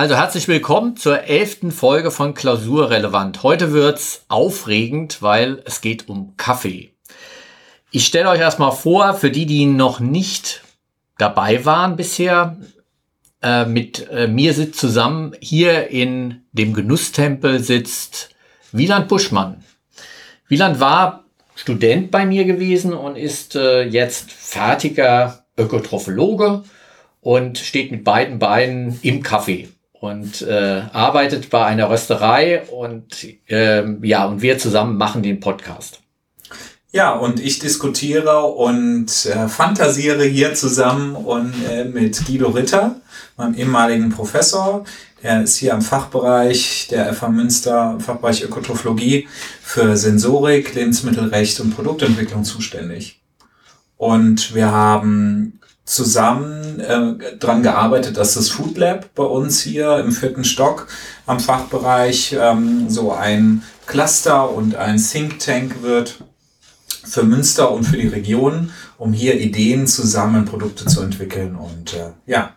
Also herzlich willkommen zur elften Folge von Klausurrelevant. Heute wird's aufregend, weil es geht um Kaffee. Ich stelle euch erstmal vor, für die, die noch nicht dabei waren bisher, äh, mit äh, mir sitzt zusammen hier in dem Genusstempel sitzt Wieland Buschmann. Wieland war Student bei mir gewesen und ist äh, jetzt fertiger Ökotrophologe und steht mit beiden Beinen im Kaffee und äh, arbeitet bei einer Rösterei und äh, ja, und wir zusammen machen den Podcast. Ja, und ich diskutiere und äh, fantasiere hier zusammen und äh, mit Guido Ritter, meinem ehemaligen Professor. Der ist hier am Fachbereich der FH Münster, Fachbereich Ökotrophologie für Sensorik, Lebensmittelrecht und Produktentwicklung zuständig. Und wir haben zusammen äh, dran gearbeitet, dass das Food Lab bei uns hier im vierten Stock am Fachbereich ähm, so ein Cluster und ein Think Tank wird für Münster und für die Region, um hier Ideen zusammen, Produkte zu entwickeln und äh, ja.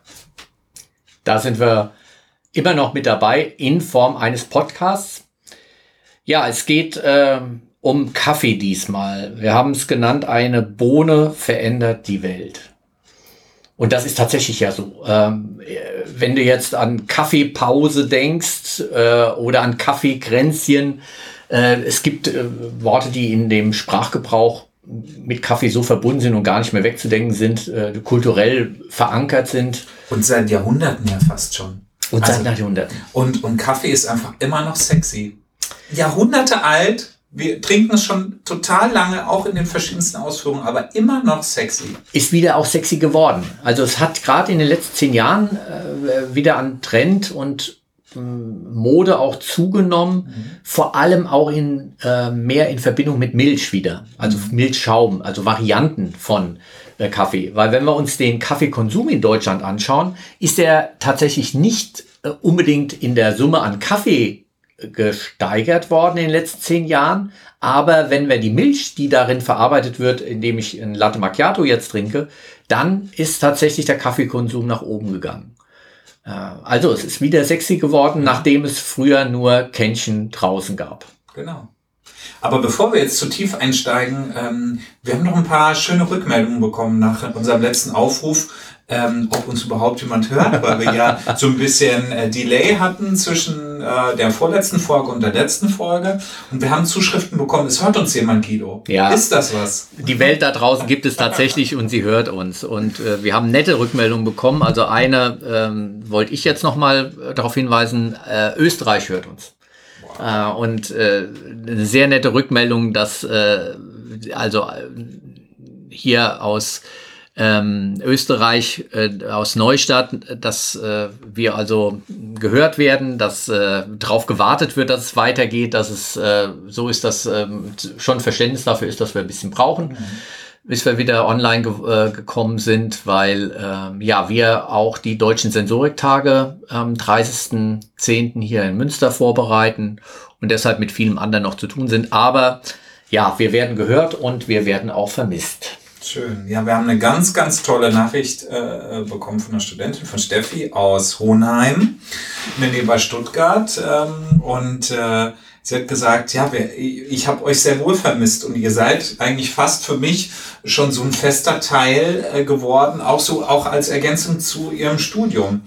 Da sind wir immer noch mit dabei in Form eines Podcasts. Ja, es geht äh, um Kaffee diesmal. Wir haben es genannt, eine Bohne verändert die Welt. Und das ist tatsächlich ja so. Ähm, wenn du jetzt an Kaffeepause denkst äh, oder an Kaffeekränzchen, äh, es gibt äh, Worte, die in dem Sprachgebrauch mit Kaffee so verbunden sind und gar nicht mehr wegzudenken sind, äh, kulturell verankert sind. Und seit Jahrhunderten ja fast schon. Und seit also, Jahrhunderten. Und, und Kaffee ist einfach immer noch sexy. Jahrhunderte alt, wir trinken es schon total lange, auch in den verschiedensten Ausführungen, aber immer noch sexy. Ist wieder auch sexy geworden. Also es hat gerade in den letzten zehn Jahren äh, wieder an Trend und äh, Mode auch zugenommen, mhm. vor allem auch in äh, mehr in Verbindung mit Milch wieder, also mhm. Milchschaum, also Varianten von äh, Kaffee. Weil wenn wir uns den Kaffeekonsum in Deutschland anschauen, ist er tatsächlich nicht äh, unbedingt in der Summe an Kaffee gesteigert worden in den letzten zehn Jahren. Aber wenn wir die Milch, die darin verarbeitet wird, indem ich ein Latte Macchiato jetzt trinke, dann ist tatsächlich der Kaffeekonsum nach oben gegangen. Äh, also es ist wieder sexy geworden, nachdem es früher nur Kännchen draußen gab. Genau. Aber bevor wir jetzt zu tief einsteigen, ähm, wir haben noch ein paar schöne Rückmeldungen bekommen nach unserem letzten Aufruf ähm, ob uns überhaupt jemand hört, weil wir ja so ein bisschen äh, Delay hatten zwischen äh, der vorletzten Folge und der letzten Folge. Und wir haben Zuschriften bekommen, es hört uns jemand, Guido. Ja. Ist das was? Die Welt da draußen gibt es tatsächlich und sie hört uns. Und äh, wir haben nette Rückmeldungen bekommen. Also eine ähm, wollte ich jetzt nochmal darauf hinweisen, äh, Österreich hört uns. Wow. Äh, und äh, eine sehr nette Rückmeldung, dass also hier aus ähm, Österreich äh, aus Neustadt, dass äh, wir also gehört werden, dass äh, darauf gewartet wird, dass es weitergeht, dass es äh, so ist, dass äh, schon Verständnis dafür ist, dass wir ein bisschen brauchen. Mhm bis wir wieder online ge äh, gekommen sind, weil ähm, ja wir auch die deutschen Sensoriktage am 30.10. hier in Münster vorbereiten und deshalb mit vielem anderen noch zu tun sind. Aber ja, wir werden gehört und wir werden auch vermisst. Schön. Ja, wir haben eine ganz, ganz tolle Nachricht äh, bekommen von einer Studentin, von Steffi aus Hohenheim, in der Nähe bei Stuttgart. Ähm, und äh, sie hat gesagt, ja, wir, ich habe euch sehr wohl vermisst und ihr seid eigentlich fast für mich schon so ein fester Teil äh, geworden, auch so auch als Ergänzung zu ihrem Studium.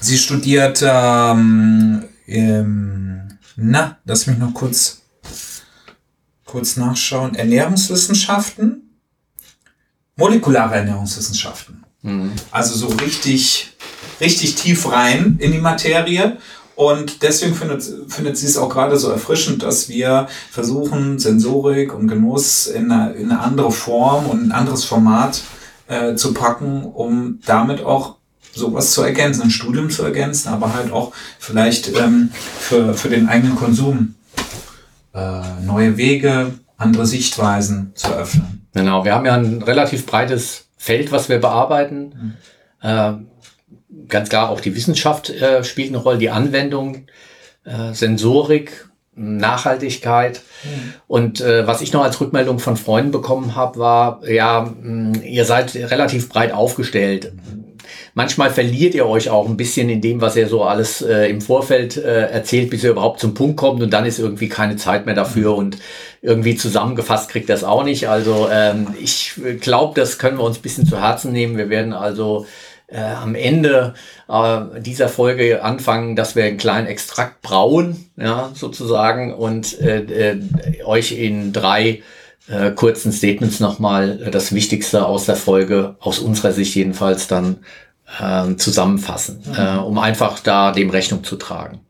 Sie studiert, ähm, ähm, na, lass mich noch kurz, kurz nachschauen, Ernährungswissenschaften molekulare Ernährungswissenschaften. Mhm. Also so richtig, richtig tief rein in die Materie. Und deswegen findet, findet sie es auch gerade so erfrischend, dass wir versuchen, Sensorik und Genuss in eine, in eine andere Form und ein anderes Format äh, zu packen, um damit auch sowas zu ergänzen, ein Studium zu ergänzen, aber halt auch vielleicht ähm, für, für den eigenen Konsum äh, neue Wege, andere Sichtweisen zu öffnen. Genau, wir haben ja ein relativ breites Feld, was wir bearbeiten. Mhm. Äh, ganz klar, auch die Wissenschaft äh, spielt eine Rolle, die Anwendung, äh, Sensorik, Nachhaltigkeit. Mhm. Und äh, was ich noch als Rückmeldung von Freunden bekommen habe, war, ja, mh, ihr seid relativ breit aufgestellt. Manchmal verliert ihr euch auch ein bisschen in dem, was ihr so alles äh, im Vorfeld äh, erzählt, bis ihr überhaupt zum Punkt kommt und dann ist irgendwie keine Zeit mehr dafür und irgendwie zusammengefasst kriegt das auch nicht. Also ähm, ich glaube, das können wir uns ein bisschen zu Herzen nehmen. Wir werden also äh, am Ende äh, dieser Folge anfangen, dass wir einen kleinen Extrakt brauen, ja, sozusagen, und äh, äh, euch in drei äh, kurzen Statements nochmal das Wichtigste aus der Folge, aus unserer Sicht jedenfalls, dann äh, zusammenfassen, mhm. äh, um einfach da dem Rechnung zu tragen.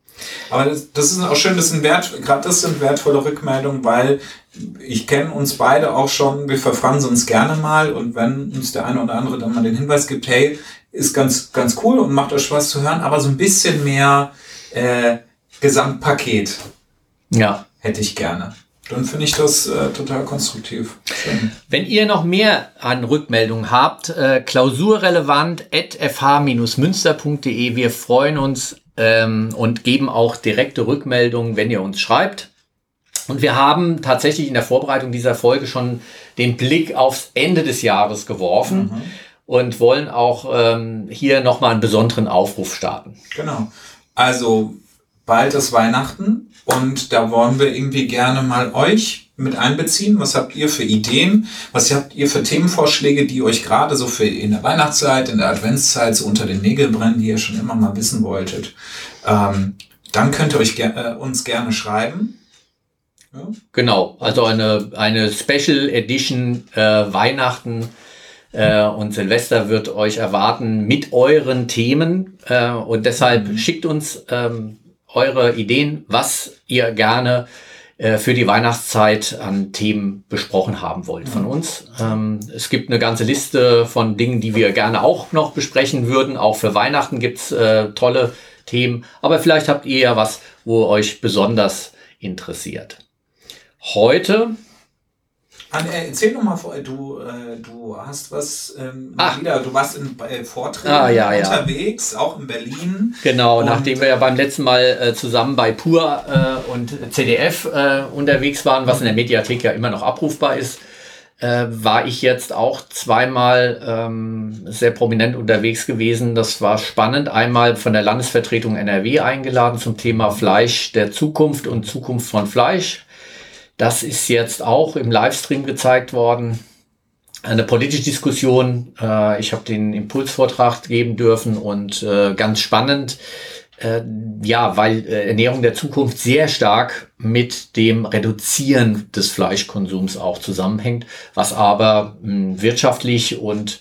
Aber das, das ist auch schön, das sind wert, gerade das sind wertvolle Rückmeldungen, weil ich kenne uns beide auch schon, wir verfransen uns gerne mal und wenn uns der eine oder andere dann mal den Hinweis gibt, hey, ist ganz, ganz cool und macht euch Spaß zu hören, aber so ein bisschen mehr äh, Gesamtpaket ja. hätte ich gerne. Dann finde ich das äh, total konstruktiv. Schön. Wenn ihr noch mehr an Rückmeldungen habt, äh, klausurrelevant at fh-münster.de. Wir freuen uns ähm, und geben auch direkte Rückmeldungen, wenn ihr uns schreibt. Und wir haben tatsächlich in der Vorbereitung dieser Folge schon den Blick aufs Ende des Jahres geworfen. Mhm und wollen auch ähm, hier nochmal einen besonderen Aufruf starten. Genau. Also bald ist Weihnachten und da wollen wir irgendwie gerne mal euch mit einbeziehen. Was habt ihr für Ideen? Was habt ihr für Themenvorschläge, die euch gerade so für in der Weihnachtszeit, in der Adventszeit so unter den Nägeln brennen, die ihr schon immer mal wissen wolltet? Ähm, dann könnt ihr euch äh, uns gerne schreiben. Ja? Genau, also eine, eine Special Edition äh, Weihnachten äh, und Silvester wird euch erwarten mit euren Themen. Äh, und deshalb mhm. schickt uns ähm, eure Ideen, was ihr gerne äh, für die Weihnachtszeit an Themen besprochen haben wollt von mhm. uns. Ähm, es gibt eine ganze Liste von Dingen, die wir gerne auch noch besprechen würden. Auch für Weihnachten gibt's äh, tolle Themen. Aber vielleicht habt ihr ja was, wo euch besonders interessiert. Heute Anne, äh, erzähl doch mal, du, äh, du hast was ähm, wieder, du warst in äh, Vorträgen ah, ja, unterwegs, ja. auch in Berlin. Genau, nachdem wir ja beim letzten Mal äh, zusammen bei Pur und CDF unterwegs waren, was in der Mediathek ja immer noch abrufbar ist, war ich jetzt auch zweimal ähm, sehr prominent unterwegs gewesen. Das war spannend. Einmal von der Landesvertretung NRW eingeladen zum Thema Fleisch der Zukunft und Zukunft von Fleisch das ist jetzt auch im Livestream gezeigt worden. Eine politische Diskussion. Äh, ich habe den Impulsvortrag geben dürfen und äh, ganz spannend. Äh, ja, weil Ernährung der Zukunft sehr stark mit dem Reduzieren des Fleischkonsums auch zusammenhängt, was aber hm, wirtschaftlich und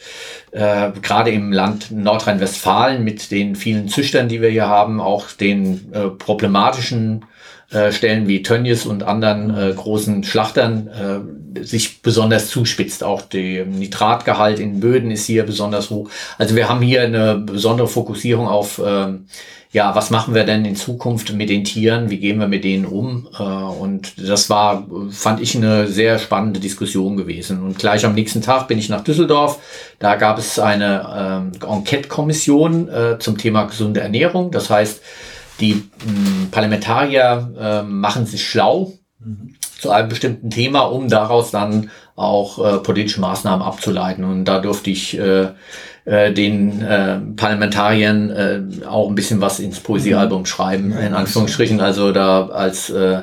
äh, gerade im Land Nordrhein-Westfalen mit den vielen Züchtern, die wir hier haben, auch den äh, problematischen äh, Stellen wie Tönnies und anderen äh, großen Schlachtern äh, sich besonders zuspitzt. Auch der Nitratgehalt in Böden ist hier besonders hoch. Also wir haben hier eine besondere Fokussierung auf, ähm, ja, was machen wir denn in Zukunft mit den Tieren? Wie gehen wir mit denen um? Äh, und das war, fand ich, eine sehr spannende Diskussion gewesen. Und gleich am nächsten Tag bin ich nach Düsseldorf. Da gab es eine ähm, Enquete-Kommission äh, zum Thema gesunde Ernährung. Das heißt, die mh, hm, Parlamentarier äh, machen sich schlau mhm. zu einem bestimmten Thema, um daraus dann auch äh, politische Maßnahmen abzuleiten. Und da durfte ich äh, äh, den äh, Parlamentariern äh, auch ein bisschen was ins Poesiealbum schreiben, in Anführungsstrichen. Also da als äh,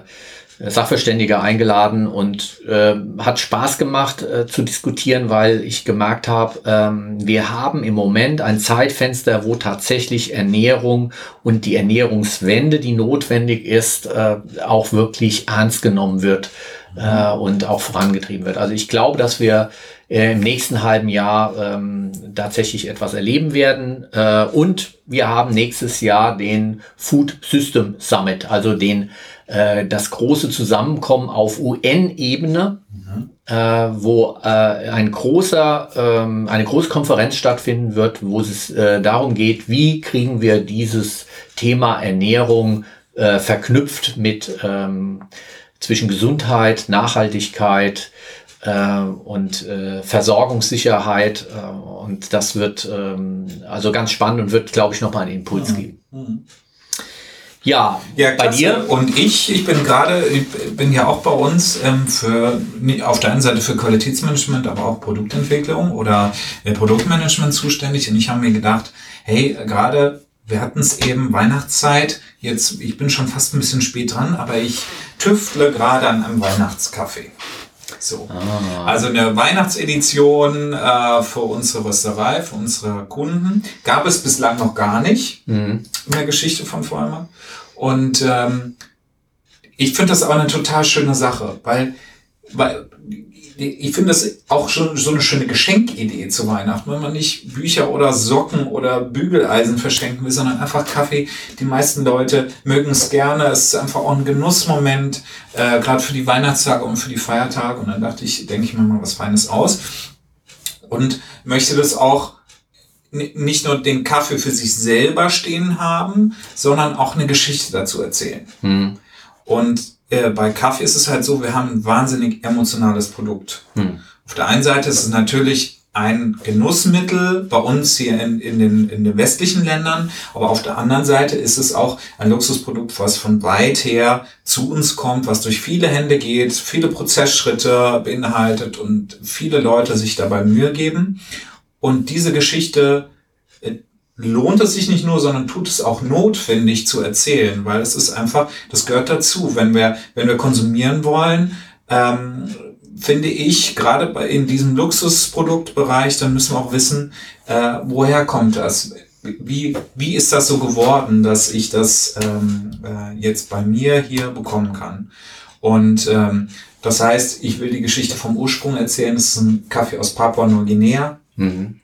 Sachverständige eingeladen und äh, hat Spaß gemacht äh, zu diskutieren, weil ich gemerkt habe, ähm, wir haben im Moment ein Zeitfenster, wo tatsächlich Ernährung und die Ernährungswende, die notwendig ist, äh, auch wirklich ernst genommen wird äh, und auch vorangetrieben wird. Also ich glaube, dass wir äh, im nächsten halben Jahr ähm, tatsächlich etwas erleben werden. Äh, und wir haben nächstes Jahr den Food System Summit, also den äh, das große Zusammenkommen auf UN-Ebene, mhm. äh, wo äh, ein großer, ähm, eine große Konferenz stattfinden wird, wo es äh, darum geht, wie kriegen wir dieses Thema Ernährung äh, verknüpft mit ähm, zwischen Gesundheit, Nachhaltigkeit äh, und äh, Versorgungssicherheit. Äh, und das wird ähm, also ganz spannend und wird, glaube ich, nochmal einen Impuls mhm. geben. Mhm. Ja, Ja, bei dir? Und ich, ich bin gerade, ich bin ja auch bei uns ähm, für auf der einen Seite für Qualitätsmanagement, aber auch Produktentwicklung oder äh, Produktmanagement zuständig. Und ich habe mir gedacht, hey, gerade wir hatten es eben Weihnachtszeit. Jetzt, ich bin schon fast ein bisschen spät dran, aber ich tüftle gerade an einem Weihnachtskaffee. So. Also eine Weihnachtsedition äh, für unsere Rösterei, für unsere Kunden. Gab es bislang noch gar nicht in der Geschichte von Vollmer. Und ähm, ich finde das aber eine total schöne Sache, weil, weil ich finde das auch schon so eine schöne Geschenkidee zu Weihnachten, wenn man nicht Bücher oder Socken oder Bügeleisen verschenken will, sondern einfach Kaffee. Die meisten Leute mögen es gerne. Es ist einfach auch ein Genussmoment, äh, gerade für die Weihnachtstage und für die Feiertage. Und dann dachte ich, denke ich mir mal was Feines aus und möchte das auch nicht nur den Kaffee für sich selber stehen haben, sondern auch eine Geschichte dazu erzählen. Und äh, bei Kaffee ist es halt so, wir haben ein wahnsinnig emotionales Produkt. Auf der einen Seite ist es natürlich ein Genussmittel bei uns hier in, in, den, in den westlichen Ländern, aber auf der anderen Seite ist es auch ein Luxusprodukt, was von weit her zu uns kommt, was durch viele Hände geht, viele Prozessschritte beinhaltet und viele Leute sich dabei Mühe geben. Und diese Geschichte lohnt es sich nicht nur, sondern tut es auch notwendig zu erzählen, weil es ist einfach, das gehört dazu. Wenn wir, wenn wir konsumieren wollen, ähm, finde ich, gerade bei, in diesem Luxusproduktbereich, dann müssen wir auch wissen, äh, woher kommt das? Wie, wie ist das so geworden, dass ich das ähm, äh, jetzt bei mir hier bekommen kann? Und ähm, das heißt, ich will die Geschichte vom Ursprung erzählen. Es ist ein Kaffee aus Papua-Neuguinea. Äh,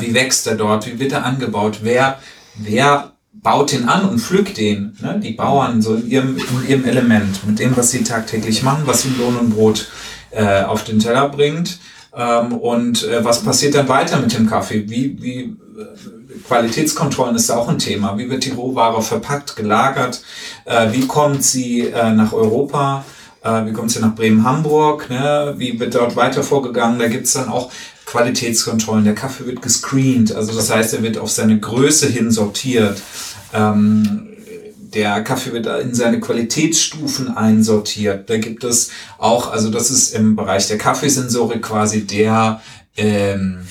wie wächst er dort? Wie wird er angebaut? Wer, wer baut den an und pflückt den? Ne? Die Bauern so in ihrem, in ihrem Element, mit dem, was sie tagtäglich machen, was sie Lohn und Brot äh, auf den Teller bringt. Ähm, und äh, was passiert dann weiter mit dem Kaffee? Wie, wie äh, Qualitätskontrollen ist auch ein Thema. Wie wird die Rohware verpackt, gelagert? Äh, wie kommt sie äh, nach Europa? Äh, wie kommt sie nach Bremen-Hamburg? Ne? Wie wird dort weiter vorgegangen? Da gibt's dann auch Qualitätskontrollen. Der Kaffee wird gescreent, also das heißt, er wird auf seine Größe hin sortiert. Ähm, der Kaffee wird in seine Qualitätsstufen einsortiert. Da gibt es auch, also das ist im Bereich der Kaffeesensorik quasi der ähm,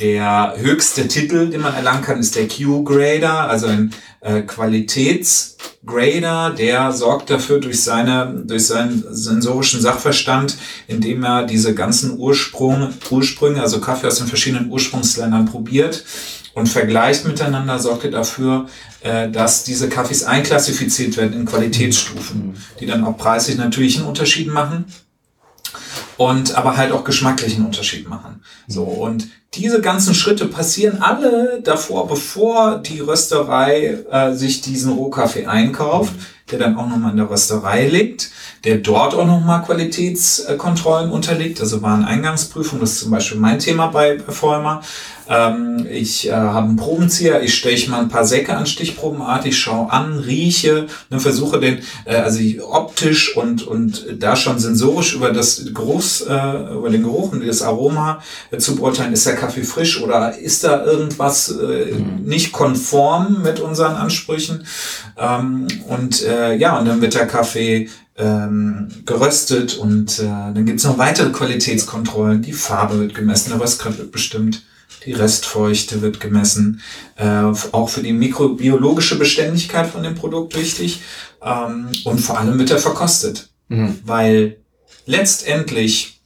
der höchste Titel, den man erlangen kann, ist der Q-Grader, also ein äh, Qualitätsgrader, der sorgt dafür durch seine, durch seinen sensorischen Sachverstand, indem er diese ganzen Ursprung, Ursprünge, also Kaffee aus den verschiedenen Ursprungsländern probiert und vergleicht miteinander, sorgt er dafür, äh, dass diese Kaffees einklassifiziert werden in Qualitätsstufen, die dann auch preislich natürlich einen Unterschied machen und aber halt auch geschmacklichen Unterschied machen. So und diese ganzen Schritte passieren alle davor, bevor die Rösterei äh, sich diesen Rohkaffee einkauft, der dann auch nochmal in der Rösterei liegt, der dort auch nochmal Qualitätskontrollen unterliegt, also Wareneingangsprüfung, das ist zum Beispiel mein Thema bei, bei Vollmer. Ähm, ich äh, habe einen Probenzieher, ich steche mal ein paar Säcke an Stichprobenart, ich schaue an, rieche, ne, versuche den, äh, also optisch und, und da schon sensorisch über das Geruchs, äh, über den Geruch und das Aroma äh, zu beurteilen, ist der Kaffee frisch oder ist da irgendwas äh, nicht konform mit unseren Ansprüchen? Ähm, und äh, ja, und dann wird der Kaffee ähm, geröstet und äh, dann gibt's noch weitere Qualitätskontrollen. Die Farbe wird gemessen, der Röstgrad wird bestimmt, die Restfeuchte wird gemessen, äh, auch für die mikrobiologische Beständigkeit von dem Produkt wichtig ähm, und vor allem wird er verkostet, weil letztendlich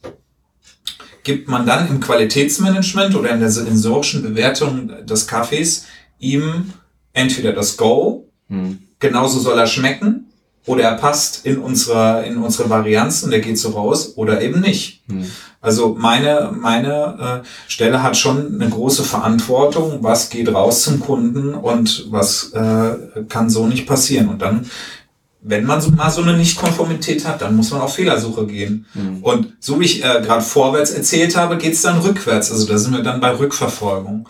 gibt man dann im Qualitätsmanagement oder in der sensorischen Bewertung des Kaffees ihm entweder das Go, genauso soll er schmecken, oder er passt in unsere, in unsere Varianz und er geht so raus, oder eben nicht. Also meine, meine äh, Stelle hat schon eine große Verantwortung, was geht raus zum Kunden und was äh, kann so nicht passieren. Und dann, wenn man so, mal so eine Nichtkonformität hat, dann muss man auf Fehlersuche gehen. Und so wie ich äh, gerade vorwärts erzählt habe, geht's dann rückwärts. Also da sind wir dann bei Rückverfolgung,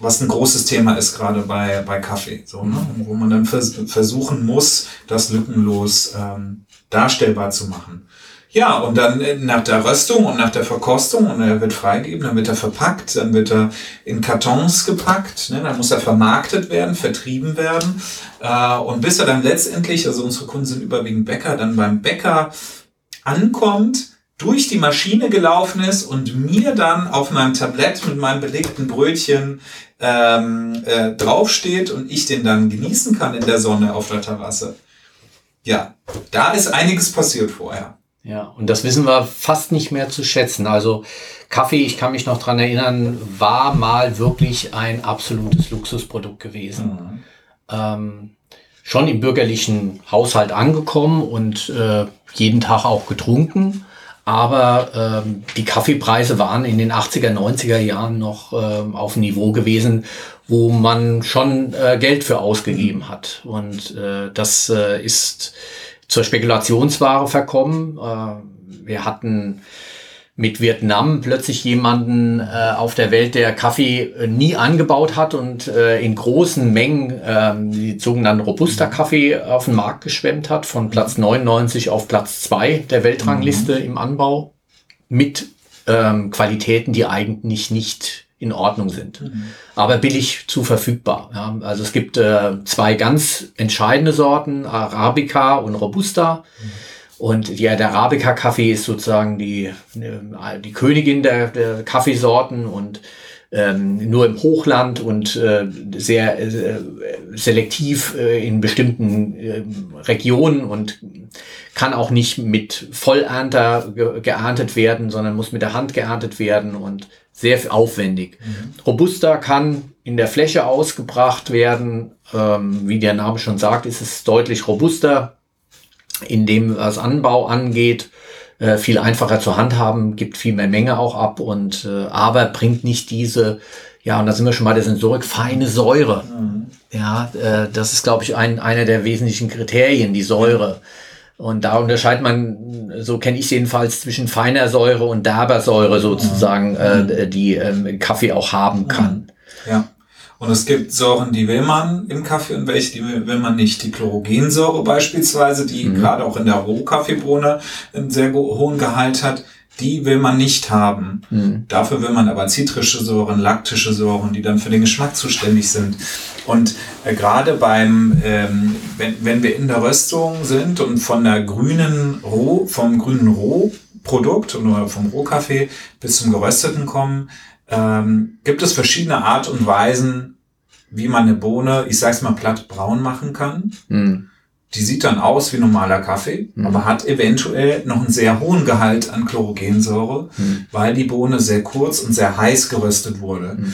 was ein großes Thema ist gerade bei, bei Kaffee, so, ne? wo man dann vers versuchen muss, das lückenlos ähm, darstellbar zu machen. Ja, und dann äh, nach der Röstung und nach der Verkostung und er wird freigegeben, dann wird er verpackt, dann wird er in Kartons gepackt, ne, dann muss er vermarktet werden, vertrieben werden. Äh, und bis er dann letztendlich, also unsere Kunden sind überwiegend Bäcker, dann beim Bäcker ankommt, durch die Maschine gelaufen ist und mir dann auf meinem Tablett mit meinem belegten Brötchen ähm, äh, draufsteht und ich den dann genießen kann in der Sonne auf der Terrasse. Ja, da ist einiges passiert vorher. Ja, und das wissen wir fast nicht mehr zu schätzen. Also Kaffee, ich kann mich noch dran erinnern, war mal wirklich ein absolutes Luxusprodukt gewesen. Mhm. Ähm, schon im bürgerlichen Haushalt angekommen und äh, jeden Tag auch getrunken. Aber ähm, die Kaffeepreise waren in den 80er, 90er Jahren noch ähm, auf Niveau gewesen, wo man schon äh, Geld für ausgegeben hat. Und äh, das äh, ist zur Spekulationsware verkommen. Äh, wir hatten mit Vietnam plötzlich jemanden äh, auf der Welt, der Kaffee äh, nie angebaut hat und äh, in großen Mengen äh, die sogenannten Robusta-Kaffee auf den Markt geschwemmt hat, von Platz 99 auf Platz 2 der Weltrangliste mhm. im Anbau, mit ähm, Qualitäten, die eigentlich nicht in Ordnung sind, mhm. aber billig zu verfügbar. Ja. Also es gibt äh, zwei ganz entscheidende Sorten, Arabica und Robusta. Mhm. Und ja, der Arabica-Kaffee ist sozusagen die, äh, die Königin der, der Kaffeesorten und ähm, nur im Hochland und äh, sehr äh, selektiv äh, in bestimmten äh, Regionen und kann auch nicht mit Vollernter ge geerntet werden, sondern muss mit der Hand geerntet werden und sehr aufwendig. Mhm. Robusta kann in der Fläche ausgebracht werden. Ähm, wie der Name schon sagt, ist es deutlich robuster, in dem was Anbau angeht. Äh, viel einfacher zu handhaben, gibt viel mehr Menge auch ab und äh, aber bringt nicht diese, ja, und da sind wir schon bei der Sensorik, feine Säure. Mhm. Ja, äh, das ist, glaube ich, ein, einer der wesentlichen Kriterien, die Säure. Und da unterscheidet man, so kenne ich jedenfalls, zwischen feiner Säure und derber Säure sozusagen, mhm. äh, die ähm, Kaffee auch haben kann. Ja. Und es gibt Säuren, die will man im Kaffee und welche, die will man nicht. Die Chlorogensäure beispielsweise, die mhm. gerade auch in der Rohkaffeebohne einen sehr hohen Gehalt hat, die will man nicht haben. Mhm. Dafür will man aber zitrische Säuren, laktische Säuren, die dann für den Geschmack zuständig sind. Und äh, gerade beim, ähm, wenn, wenn wir in der Röstung sind und von der grünen Roh, vom grünen Rohprodukt oder vom Rohkaffee bis zum gerösteten kommen, ähm, gibt es verschiedene Art und Weisen, wie man eine Bohne, ich sag's mal platt, braun machen kann. Mhm. Die sieht dann aus wie normaler Kaffee, mhm. aber hat eventuell noch einen sehr hohen Gehalt an Chlorogensäure, mhm. weil die Bohne sehr kurz und sehr heiß geröstet wurde. Mhm.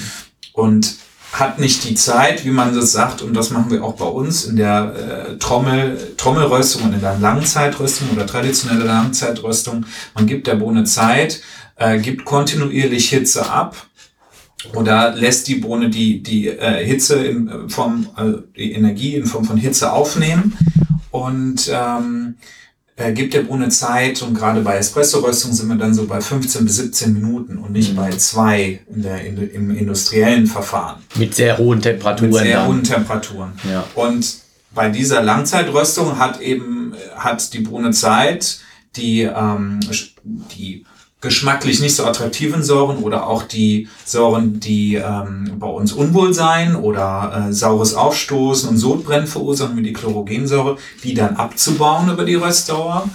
Und hat nicht die Zeit, wie man das sagt, und das machen wir auch bei uns in der äh, Trommel, Trommelröstung und in der Langzeitröstung oder traditionelle Langzeitröstung. Man gibt der Bohne Zeit, äh, gibt kontinuierlich Hitze ab oder lässt die Bohne die, die äh, Hitze in Form, also die Energie in Form von Hitze aufnehmen und ähm, äh, gibt der Bohne Zeit und gerade bei Espresso-Röstung sind wir dann so bei 15 bis 17 Minuten und nicht mhm. bei zwei in der, in, im industriellen Verfahren. Mit sehr hohen Temperaturen. Mit sehr dann. hohen Temperaturen. Ja. Und bei dieser Langzeitröstung hat eben hat die Bohne Zeit, die, ähm, die geschmacklich nicht so attraktiven Säuren oder auch die Säuren, die ähm, bei uns Unwohlsein oder äh, saures Aufstoßen und Sodbrennen verursachen, wie die Chlorogensäure, die dann abzubauen über die Restdauer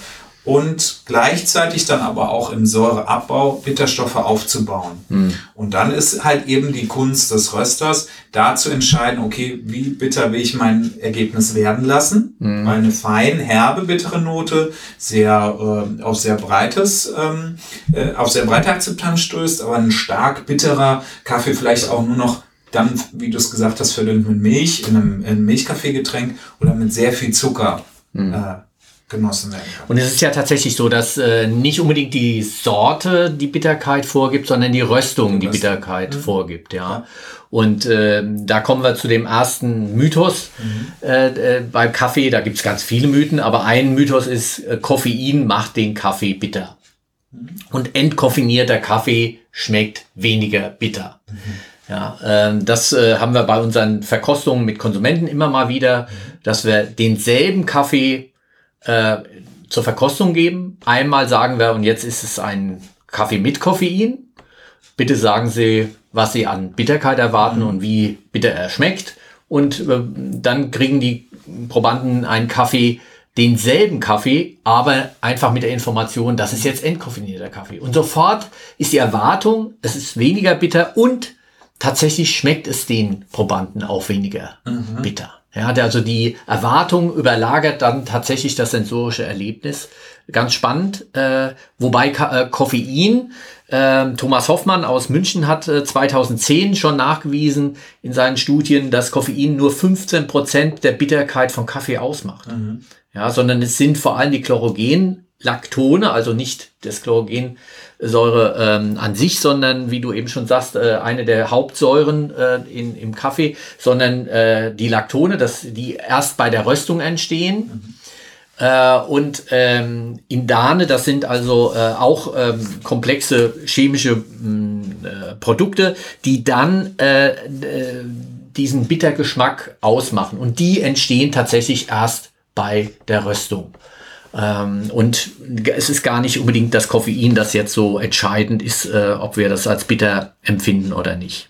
und gleichzeitig dann aber auch im Säureabbau Bitterstoffe aufzubauen. Mhm. Und dann ist halt eben die Kunst des Rösters, da zu entscheiden, okay, wie bitter will ich mein Ergebnis werden lassen, mhm. weil eine fein, herbe, bittere Note sehr äh, auf sehr breites, ähm, äh, auf sehr breite Akzeptanz stößt, aber ein stark bitterer Kaffee vielleicht auch nur noch dann, wie du es gesagt hast, verdünnt mit Milch in einem, in einem Milchkaffeegetränk oder mit sehr viel Zucker. Mhm. Äh, genossen werden kann. Und es ist ja tatsächlich so, dass äh, nicht unbedingt die Sorte die Bitterkeit vorgibt, sondern die Röstung die, die Bitterkeit mhm. vorgibt, ja. ja. Und äh, da kommen wir zu dem ersten Mythos mhm. äh, äh, beim Kaffee. Da gibt es ganz viele Mythen, aber ein Mythos ist, äh, Koffein macht den Kaffee bitter. Mhm. Und entkoffinierter Kaffee schmeckt weniger bitter. Mhm. Ja, äh, das äh, haben wir bei unseren Verkostungen mit Konsumenten immer mal wieder, mhm. dass wir denselben Kaffee äh, zur Verkostung geben. Einmal sagen wir, und jetzt ist es ein Kaffee mit Koffein. Bitte sagen Sie, was Sie an Bitterkeit erwarten mhm. und wie bitter er schmeckt. Und äh, dann kriegen die Probanden einen Kaffee, denselben Kaffee, aber einfach mit der Information, das ist jetzt entkoffinierter Kaffee. Und sofort ist die Erwartung, es ist weniger bitter und tatsächlich schmeckt es den Probanden auch weniger mhm. bitter. Ja, also die Erwartung überlagert dann tatsächlich das sensorische Erlebnis. Ganz spannend. Äh, wobei Ka äh, Koffein, äh, Thomas Hoffmann aus München hat 2010 äh, schon nachgewiesen in seinen Studien, dass Koffein nur 15 Prozent der Bitterkeit von Kaffee ausmacht. Mhm. Ja, sondern es sind vor allem die Chlorogenlaktone, also nicht das Chlorogen Säure ähm, an sich, sondern wie du eben schon sagst, äh, eine der Hauptsäuren äh, in, im Kaffee, sondern äh, die Laktone, das, die erst bei der Röstung entstehen. Mhm. Äh, und ähm, Indane, das sind also äh, auch ähm, komplexe chemische mh, mm, äh, Produkte, die dann diesen Bittergeschmack ausmachen. Und die entstehen tatsächlich erst bei der Röstung. Ähm, und es ist gar nicht unbedingt das Koffein, das jetzt so entscheidend ist, äh, ob wir das als bitter empfinden oder nicht.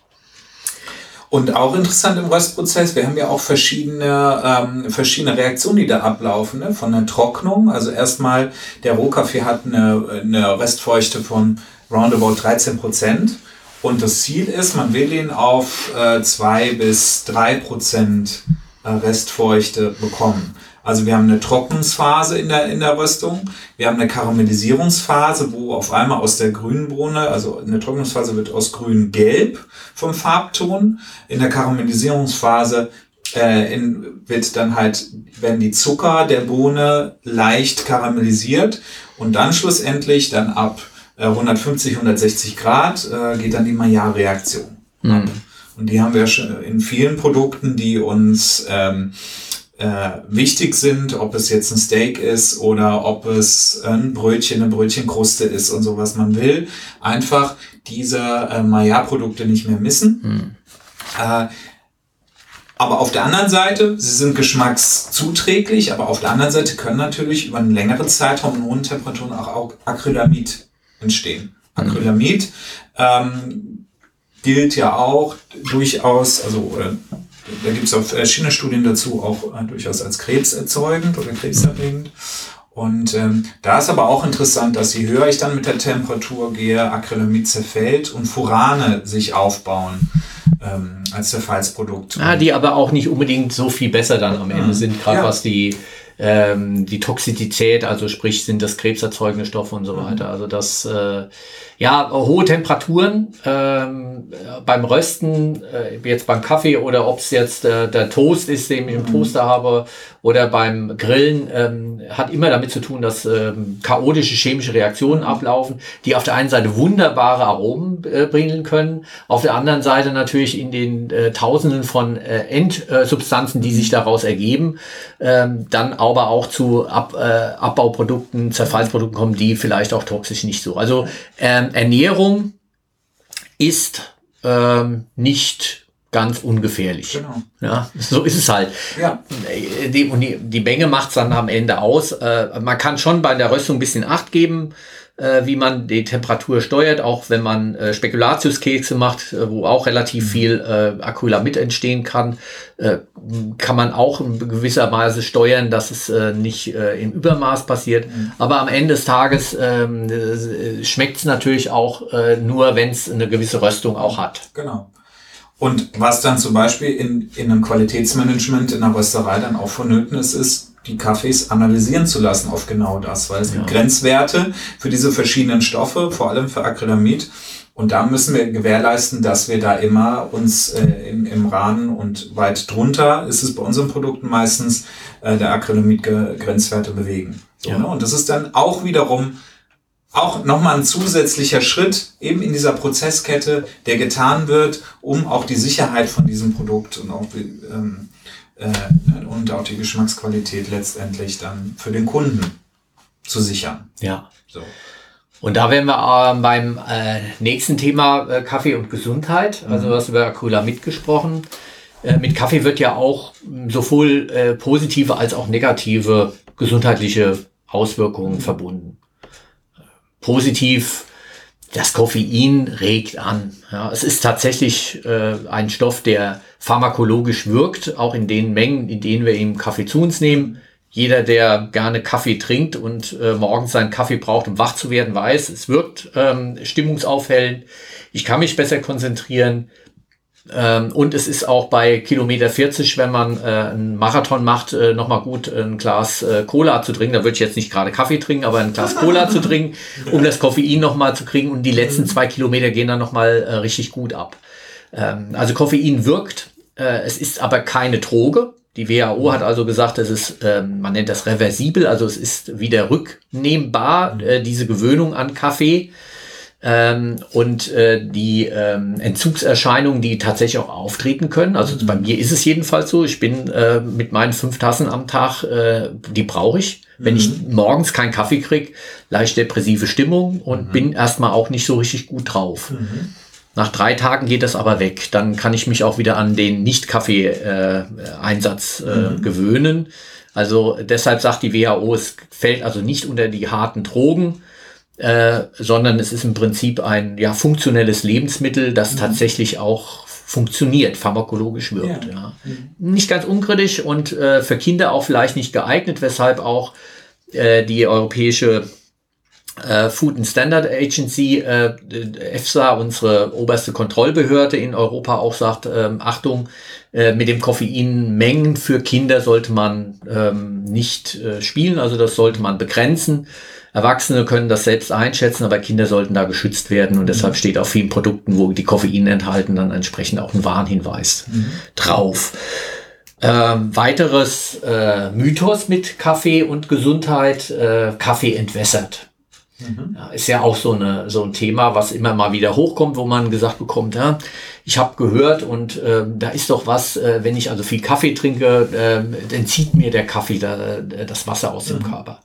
Und auch interessant im Röstprozess, wir haben ja auch verschiedene, ähm, verschiedene Reaktionen, die da ablaufen. Ne? Von der Trocknung, also erstmal der Rohkaffee hat eine, eine Restfeuchte von roundabout 13 Prozent. Und das Ziel ist, man will ihn auf äh, zwei bis drei Prozent äh, Restfeuchte bekommen. Also wir haben eine Trocknungsphase in der, in der Röstung, wir haben eine Karamellisierungsphase, wo auf einmal aus der grünen Bohne, also eine Trocknungsphase wird aus grün-gelb vom Farbton. In der Karamellisierungsphase äh, in, wird dann halt, werden die Zucker der Bohne leicht karamellisiert und dann schlussendlich dann ab äh, 150, 160 Grad äh, geht dann die Maillard-Reaktion. Mhm. Und die haben wir schon in vielen Produkten, die uns ähm, äh, wichtig sind, ob es jetzt ein Steak ist oder ob es ein Brötchen, eine Brötchenkruste ist und so, was man will. Einfach diese äh, Maillard-Produkte nicht mehr missen. Hm. Äh, aber auf der anderen Seite, sie sind geschmackszuträglich, aber auf der anderen Seite können natürlich über einen längeren Zeitraum in hohen Temperaturen auch Acrylamid entstehen. Hm. Acrylamid ähm, gilt ja auch durchaus, also da gibt es auch verschiedene Studien dazu, auch äh, durchaus als krebserzeugend oder krebserregend. Und ähm, da ist aber auch interessant, dass je höher ich dann mit der Temperatur gehe, Acrylamid zerfällt und Furane sich aufbauen ähm, als Zerfallsprodukt. Ah, die aber auch nicht unbedingt so viel besser dann am Ende mhm. sind, gerade ja. was die ähm, die Toxizität, also sprich sind das krebserzeugende Stoffe und so mhm. weiter. Also das äh, ja, hohe Temperaturen ähm, beim Rösten, äh, jetzt beim Kaffee oder ob es jetzt äh, der Toast ist, den ich im mhm. Toaster habe, oder beim Grillen, ähm, hat immer damit zu tun, dass ähm, chaotische chemische Reaktionen ablaufen, die auf der einen Seite wunderbare Aromen äh, bringen können, auf der anderen Seite natürlich in den äh, Tausenden von äh, Endsubstanzen, die sich daraus ergeben, ähm, dann aber auch zu Ab, äh, Abbauprodukten, Zerfallsprodukten kommen, die vielleicht auch toxisch nicht so. Also ähm, Ernährung ist ähm, nicht ganz ungefährlich. Genau. Ja, so ist es halt. Ja. Die, und die, die Menge macht es dann am Ende aus. Äh, man kann schon bei der Röstung ein bisschen Acht geben äh, wie man die Temperatur steuert, auch wenn man äh, Spekulatiuskekse macht, äh, wo auch relativ mhm. viel äh, Acrylamid entstehen kann, äh, kann man auch in gewisser Weise steuern, dass es äh, nicht äh, im Übermaß passiert. Mhm. Aber am Ende des Tages ähm, äh, schmeckt es natürlich auch nur, wenn es eine gewisse Röstung auch hat. Genau. Und was dann zum Beispiel in, in einem Qualitätsmanagement in der Rösterei dann auch vonnöten ist, ist, die Kaffees analysieren zu lassen auf genau das, weil es ja. gibt Grenzwerte für diese verschiedenen Stoffe, vor allem für Acrylamid. Und da müssen wir gewährleisten, dass wir da immer uns äh, im, im Rahmen und weit drunter ist es bei unseren Produkten meistens äh, der Acrylamid-Grenzwerte bewegen. So, ja. ne? Und das ist dann auch wiederum auch nochmal ein zusätzlicher Schritt eben in dieser Prozesskette, der getan wird, um auch die Sicherheit von diesem Produkt und auch ähm, äh, und auch die Geschmacksqualität letztendlich dann für den Kunden zu sichern. Ja. So. Und da wären wir äh, beim äh, nächsten Thema äh, Kaffee und Gesundheit. Also mhm. du hast über Acryla mitgesprochen. Äh, mit Kaffee wird ja auch sowohl äh, positive als auch negative gesundheitliche Auswirkungen verbunden. Positiv, das Koffein regt an. Ja, es ist tatsächlich äh, ein Stoff, der pharmakologisch wirkt, auch in den Mengen, in denen wir eben Kaffee zu uns nehmen. Jeder, der gerne Kaffee trinkt und äh, morgens seinen Kaffee braucht, um wach zu werden, weiß, es wirkt ähm, stimmungsaufhellend. Ich kann mich besser konzentrieren. Ähm, und es ist auch bei Kilometer 40, wenn man äh, einen Marathon macht, äh, nochmal gut, ein Glas äh, Cola zu trinken. Da würde ich jetzt nicht gerade Kaffee trinken, aber ein Glas Cola zu trinken, um das Koffein nochmal zu kriegen. Und die letzten zwei Kilometer gehen dann nochmal äh, richtig gut ab. Ähm, also Koffein wirkt. Äh, es ist aber keine Droge. Die WHO hat also gesagt, es ist, ähm, man nennt das reversibel, also es ist wieder rücknehmbar, äh, diese Gewöhnung an Kaffee. Ähm, und äh, die ähm, Entzugserscheinungen, die tatsächlich auch auftreten können. Also mhm. bei mir ist es jedenfalls so. Ich bin äh, mit meinen fünf Tassen am Tag, äh, die brauche ich. Wenn mhm. ich morgens keinen Kaffee krieg, leicht depressive Stimmung und mhm. bin erstmal auch nicht so richtig gut drauf. Mhm. Nach drei Tagen geht das aber weg. Dann kann ich mich auch wieder an den Nicht-Kaffee-Einsatz äh, äh, mhm. gewöhnen. Also deshalb sagt die WHO, es fällt also nicht unter die harten Drogen äh, sondern es ist im Prinzip ein ja, funktionelles Lebensmittel, das mhm. tatsächlich auch funktioniert, pharmakologisch wirkt. Ja. ja. Mhm. Nicht ganz unkritisch und äh, für Kinder auch vielleicht nicht geeignet, weshalb auch äh, die europäische äh, Food and Standard Agency, äh, EFSA, unsere oberste Kontrollbehörde in Europa, auch sagt, ähm, Achtung, mit dem Koffein Mengen für Kinder sollte man ähm, nicht spielen, also das sollte man begrenzen. Erwachsene können das selbst einschätzen, aber Kinder sollten da geschützt werden und deshalb steht auf vielen Produkten, wo die Koffein enthalten, dann entsprechend auch ein Warnhinweis mhm. drauf. Ähm, weiteres äh, Mythos mit Kaffee und Gesundheit, äh, Kaffee entwässert. Mhm. Ist ja auch so, eine, so ein Thema, was immer mal wieder hochkommt, wo man gesagt bekommt, ja, ich habe gehört und äh, da ist doch was, äh, wenn ich also viel Kaffee trinke, äh, dann zieht mir der Kaffee da, äh, das Wasser aus mhm. dem Körper.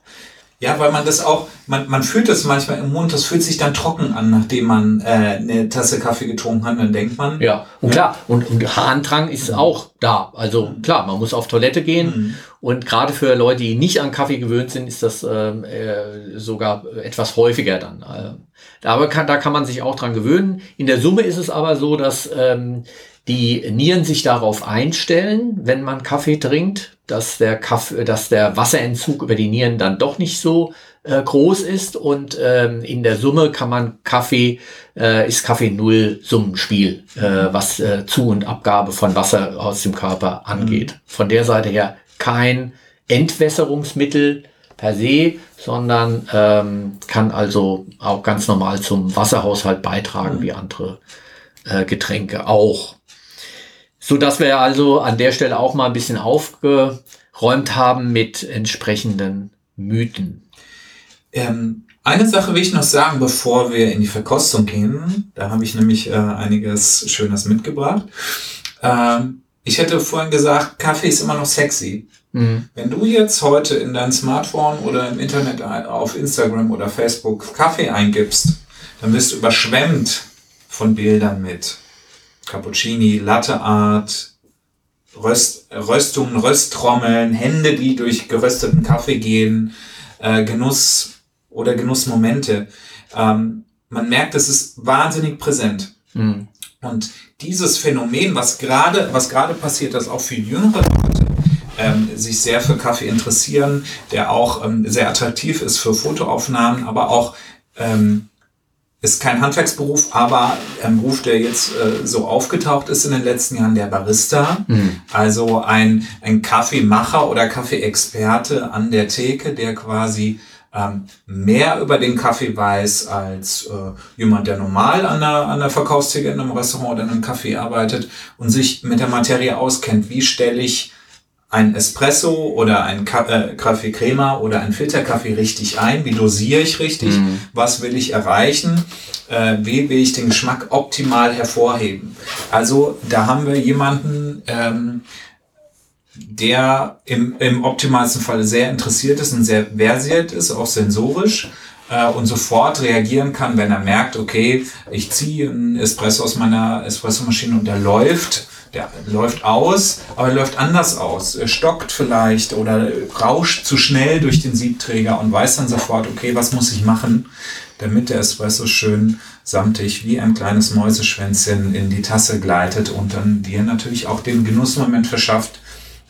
Ja, weil man das auch, man, man fühlt das manchmal im Mund, das fühlt sich dann trocken an, nachdem man äh, eine Tasse Kaffee getrunken hat, dann denkt man. Ja, und ja. klar, und, und Harndrang ist mhm. auch da. Also klar, man muss auf Toilette gehen mhm. und gerade für Leute, die nicht an Kaffee gewöhnt sind, ist das ähm, äh, sogar etwas häufiger dann. Äh, aber kann, da kann man sich auch dran gewöhnen. In der Summe ist es aber so, dass ähm, die Nieren sich darauf einstellen, wenn man Kaffee trinkt, dass der, Kaffee, dass der Wasserentzug über die Nieren dann doch nicht so äh, groß ist und ähm, in der Summe kann man Kaffee, äh, ist Kaffee null Summenspiel, äh, was äh, Zu- und Abgabe von Wasser aus dem Körper angeht. Mhm. Von der Seite her kein Entwässerungsmittel per se, sondern ähm, kann also auch ganz normal zum Wasserhaushalt beitragen, mhm. wie andere äh, Getränke auch. So dass wir also an der Stelle auch mal ein bisschen aufgeräumt haben mit entsprechenden Mythen. Ähm, eine Sache will ich noch sagen, bevor wir in die Verkostung gehen. Da habe ich nämlich äh, einiges Schönes mitgebracht. Ähm, ich hätte vorhin gesagt, Kaffee ist immer noch sexy. Mhm. Wenn du jetzt heute in dein Smartphone oder im Internet auf Instagram oder Facebook Kaffee eingibst, dann wirst du überschwemmt von Bildern mit Cappuccini, Latte Art, Röst, Röstungen, Rösttrommeln, Hände, die durch gerösteten Kaffee gehen, äh, Genuss oder Genussmomente. Ähm, man merkt, es ist wahnsinnig präsent. Mhm. Und dieses Phänomen, was gerade, was gerade passiert, dass auch viele jüngere Leute ähm, sich sehr für Kaffee interessieren, der auch ähm, sehr attraktiv ist für Fotoaufnahmen, aber auch ähm, ist kein Handwerksberuf, aber ein Beruf, der jetzt äh, so aufgetaucht ist in den letzten Jahren, der Barista. Mhm. Also ein, ein Kaffeemacher oder Kaffeeexperte an der Theke, der quasi ähm, mehr über den Kaffee weiß als äh, jemand, der normal an der, an der Verkaufstheke in einem Restaurant oder in einem Café arbeitet und sich mit der Materie auskennt. Wie stelle ich ein Espresso oder ein äh, Kaffee Crema oder ein Filterkaffee richtig ein? Wie dosiere ich richtig? Mhm. Was will ich erreichen? Äh, wie will ich den Geschmack optimal hervorheben? Also da haben wir jemanden, ähm, der im, im optimalsten Fall sehr interessiert ist und sehr versiert ist, auch sensorisch äh, und sofort reagieren kann, wenn er merkt, okay, ich ziehe einen Espresso aus meiner Espressomaschine und der läuft der läuft aus, aber er läuft anders aus. Er stockt vielleicht oder rauscht zu schnell durch den Siebträger und weiß dann sofort, okay, was muss ich machen, damit der Espresso schön samtig wie ein kleines Mäuseschwänzchen in die Tasse gleitet und dann dir natürlich auch den Genussmoment verschafft,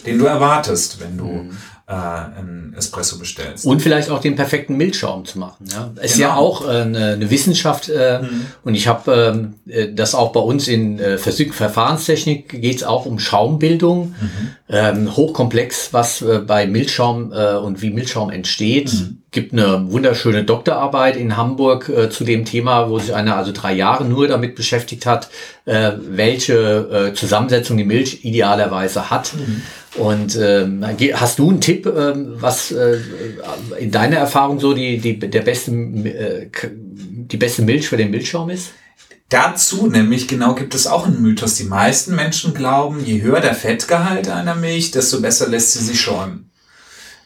den du erwartest, wenn du mhm äh, einen Espresso bestellst. Und vielleicht auch den perfekten Milchschaum zu machen. Ja, ist genau. ja auch äh, eine, eine Wissenschaft äh, mhm. und ich habe ähm, äh, das auch bei uns in äh, Verfahrenstechnik geht es auch um Schaumbildung, mhm. ähm, hochkomplex, was äh, bei Milchschaum äh, und wie Milchschaum entsteht. Mhm gibt eine wunderschöne Doktorarbeit in Hamburg äh, zu dem Thema, wo sich einer also drei Jahre nur damit beschäftigt hat, äh, welche äh, Zusammensetzung die Milch idealerweise hat. Mhm. Und ähm, hast du einen Tipp, ähm, was äh, in deiner Erfahrung so die, die, der beste, äh, die beste Milch für den Milchschaum ist? Dazu nämlich genau gibt es auch einen Mythos. Die meisten Menschen glauben, je höher der Fettgehalt einer Milch, desto besser lässt sie sich schäumen.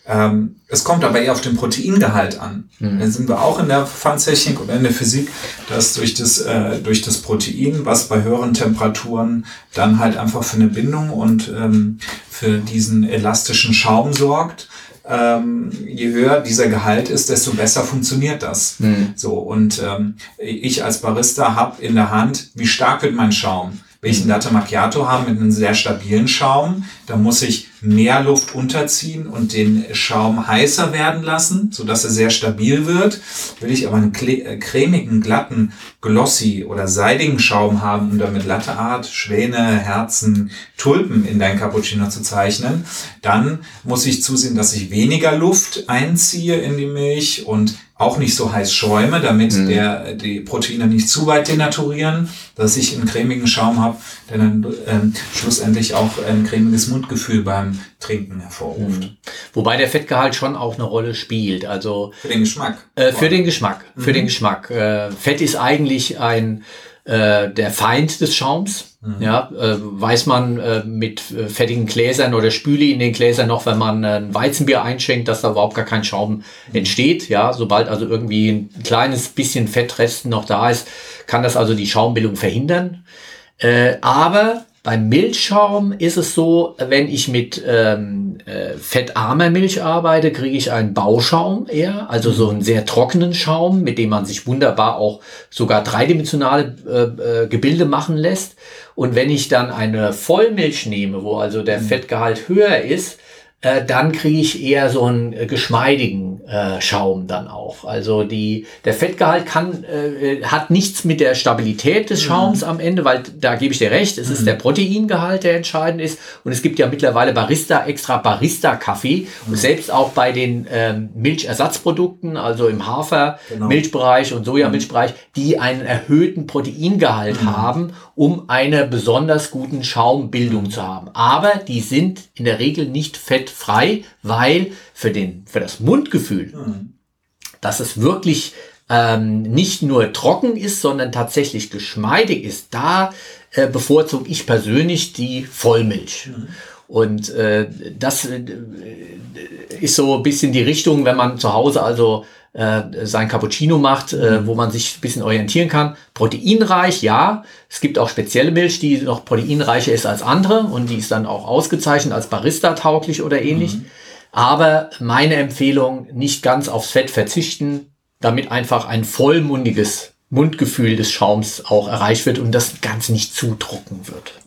Ähm, es kommt aber eher auf den Proteingehalt an. Mhm. Da sind wir auch in der Verfahrenstechnik oder in der Physik, dass durch das, äh, durch das Protein, was bei höheren Temperaturen dann halt einfach für eine Bindung und ähm, für diesen elastischen Schaum sorgt, ähm, je höher dieser Gehalt ist, desto besser funktioniert das. Mhm. So und ähm, ich als Barista habe in der Hand, wie stark wird mein Schaum. Wenn ich einen Latte Macchiato habe mit einem sehr stabilen Schaum, dann muss ich mehr Luft unterziehen und den Schaum heißer werden lassen, so dass er sehr stabil wird. Will ich aber einen äh, cremigen, glatten, glossy oder seidigen Schaum haben, um damit Latte Art, Schwäne, Herzen, Tulpen in dein Cappuccino zu zeichnen, dann muss ich zusehen, dass ich weniger Luft einziehe in die Milch und auch nicht so heiß schäume, damit mhm. der, die Proteine nicht zu weit denaturieren, dass ich einen cremigen Schaum habe, der dann ähm, schlussendlich auch ein cremiges Mundgefühl beim Trinken hervorruft. Mhm. Wobei der Fettgehalt schon auch eine Rolle spielt. Also für den Geschmack. Äh, für den Geschmack. Mhm. Für den Geschmack. Äh, Fett ist eigentlich ein äh, der Feind des Schaums. Mhm. Ja, äh, weiß man äh, mit äh, fettigen Gläsern oder Spüli in den Gläsern noch, wenn man äh, ein Weizenbier einschenkt, dass da überhaupt gar kein Schaum entsteht. Ja, sobald also irgendwie ein kleines bisschen Fettresten noch da ist, kann das also die Schaumbildung verhindern. Äh, aber beim Milchschaum ist es so, wenn ich mit ähm, äh, fettarmer Milch arbeite, kriege ich einen Bauschaum eher, also so einen sehr trockenen Schaum, mit dem man sich wunderbar auch sogar dreidimensionale äh, äh, Gebilde machen lässt. Und wenn ich dann eine Vollmilch nehme, wo also der mhm. Fettgehalt höher ist, äh, dann kriege ich eher so einen äh, geschmeidigen äh, Schaum dann auch. Also die, der Fettgehalt kann, äh, hat nichts mit der Stabilität des mhm. Schaums mhm. am Ende, weil da gebe ich dir recht, es mhm. ist der Proteingehalt, der entscheidend ist. Und es gibt ja mittlerweile Barista, extra Barista-Kaffee. Mhm. Und selbst auch bei den ähm, Milchersatzprodukten, also im Hafer-Milchbereich genau. und Sojamilchbereich, die einen erhöhten Proteingehalt mhm. haben, um eine besonders guten Schaumbildung zu haben. Aber die sind in der Regel nicht fett frei, weil für, den, für das Mundgefühl, mhm. dass es wirklich ähm, nicht nur trocken ist, sondern tatsächlich geschmeidig ist, da äh, bevorzuge ich persönlich die Vollmilch. Mhm. Und äh, das äh, ist so ein bisschen die Richtung, wenn man zu Hause also äh, sein Cappuccino macht, äh, mhm. wo man sich ein bisschen orientieren kann. Proteinreich, ja. Es gibt auch spezielle Milch, die noch proteinreicher ist als andere und die ist dann auch ausgezeichnet als Barista tauglich oder ähnlich. Mhm. Aber meine Empfehlung, nicht ganz aufs Fett verzichten, damit einfach ein vollmundiges Mundgefühl des Schaums auch erreicht wird und das Ganze nicht zu trocken wird.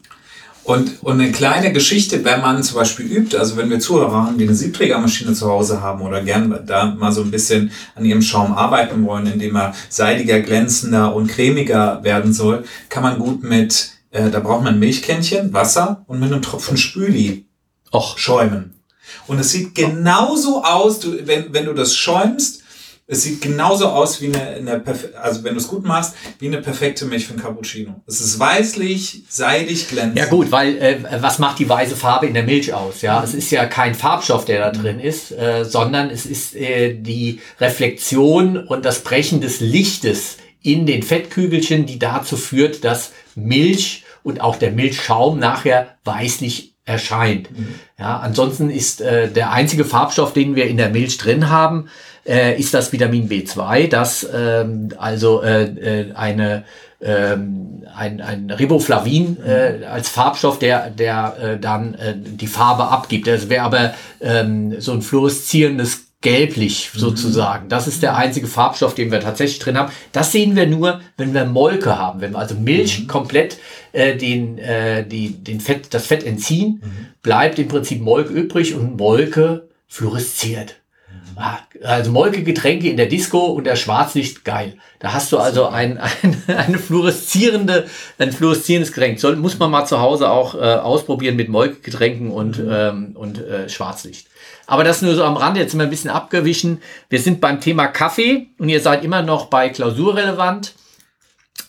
Und, und eine kleine Geschichte, wenn man zum Beispiel übt, also wenn wir Zuhörer haben, die eine Siebträgermaschine zu Hause haben oder gern da mal so ein bisschen an ihrem Schaum arbeiten wollen, indem er seidiger, glänzender und cremiger werden soll, kann man gut mit, äh, da braucht man ein Milchkännchen, Wasser und mit einem Tropfen Spüli Och. schäumen. Und es sieht genauso aus, du, wenn, wenn du das schäumst, es sieht genauso aus wie eine, eine also wenn du es gut machst, wie eine perfekte Milch für ein Cappuccino. Es ist weißlich, seidig, glänzend. Ja gut, weil äh, was macht die weiße Farbe in der Milch aus? Ja, mhm. es ist ja kein Farbstoff, der da drin ist, äh, sondern es ist äh, die Reflexion und das Brechen des Lichtes in den Fettkügelchen, die dazu führt, dass Milch und auch der Milchschaum nachher weißlich erscheint. Mhm. Ja, ansonsten ist äh, der einzige Farbstoff, den wir in der Milch drin haben, äh, ist das Vitamin B2, das ähm, also äh, äh, eine ähm, ein, ein Riboflavin äh, als Farbstoff, der, der äh, dann äh, die Farbe abgibt. Das wäre aber ähm, so ein fluoreszierendes Gelblich mhm. sozusagen. Das ist der einzige Farbstoff, den wir tatsächlich drin haben. Das sehen wir nur, wenn wir Molke haben. Wenn wir also Milch mhm. komplett äh, den, äh, die, den Fett, das Fett entziehen, mhm. bleibt im Prinzip Molke übrig und Molke fluoresziert. Ah, also Molke-Getränke in der Disco und der Schwarzlicht, geil. Da hast du also ein, ein, eine fluoreszierende, ein fluoreszierendes Getränk. Soll, muss man mal zu Hause auch äh, ausprobieren mit Molke-Getränken und, mhm. ähm, und äh, Schwarzlicht. Aber das nur so am Rande, jetzt sind wir ein bisschen abgewichen. Wir sind beim Thema Kaffee und ihr seid immer noch bei Klausurrelevant.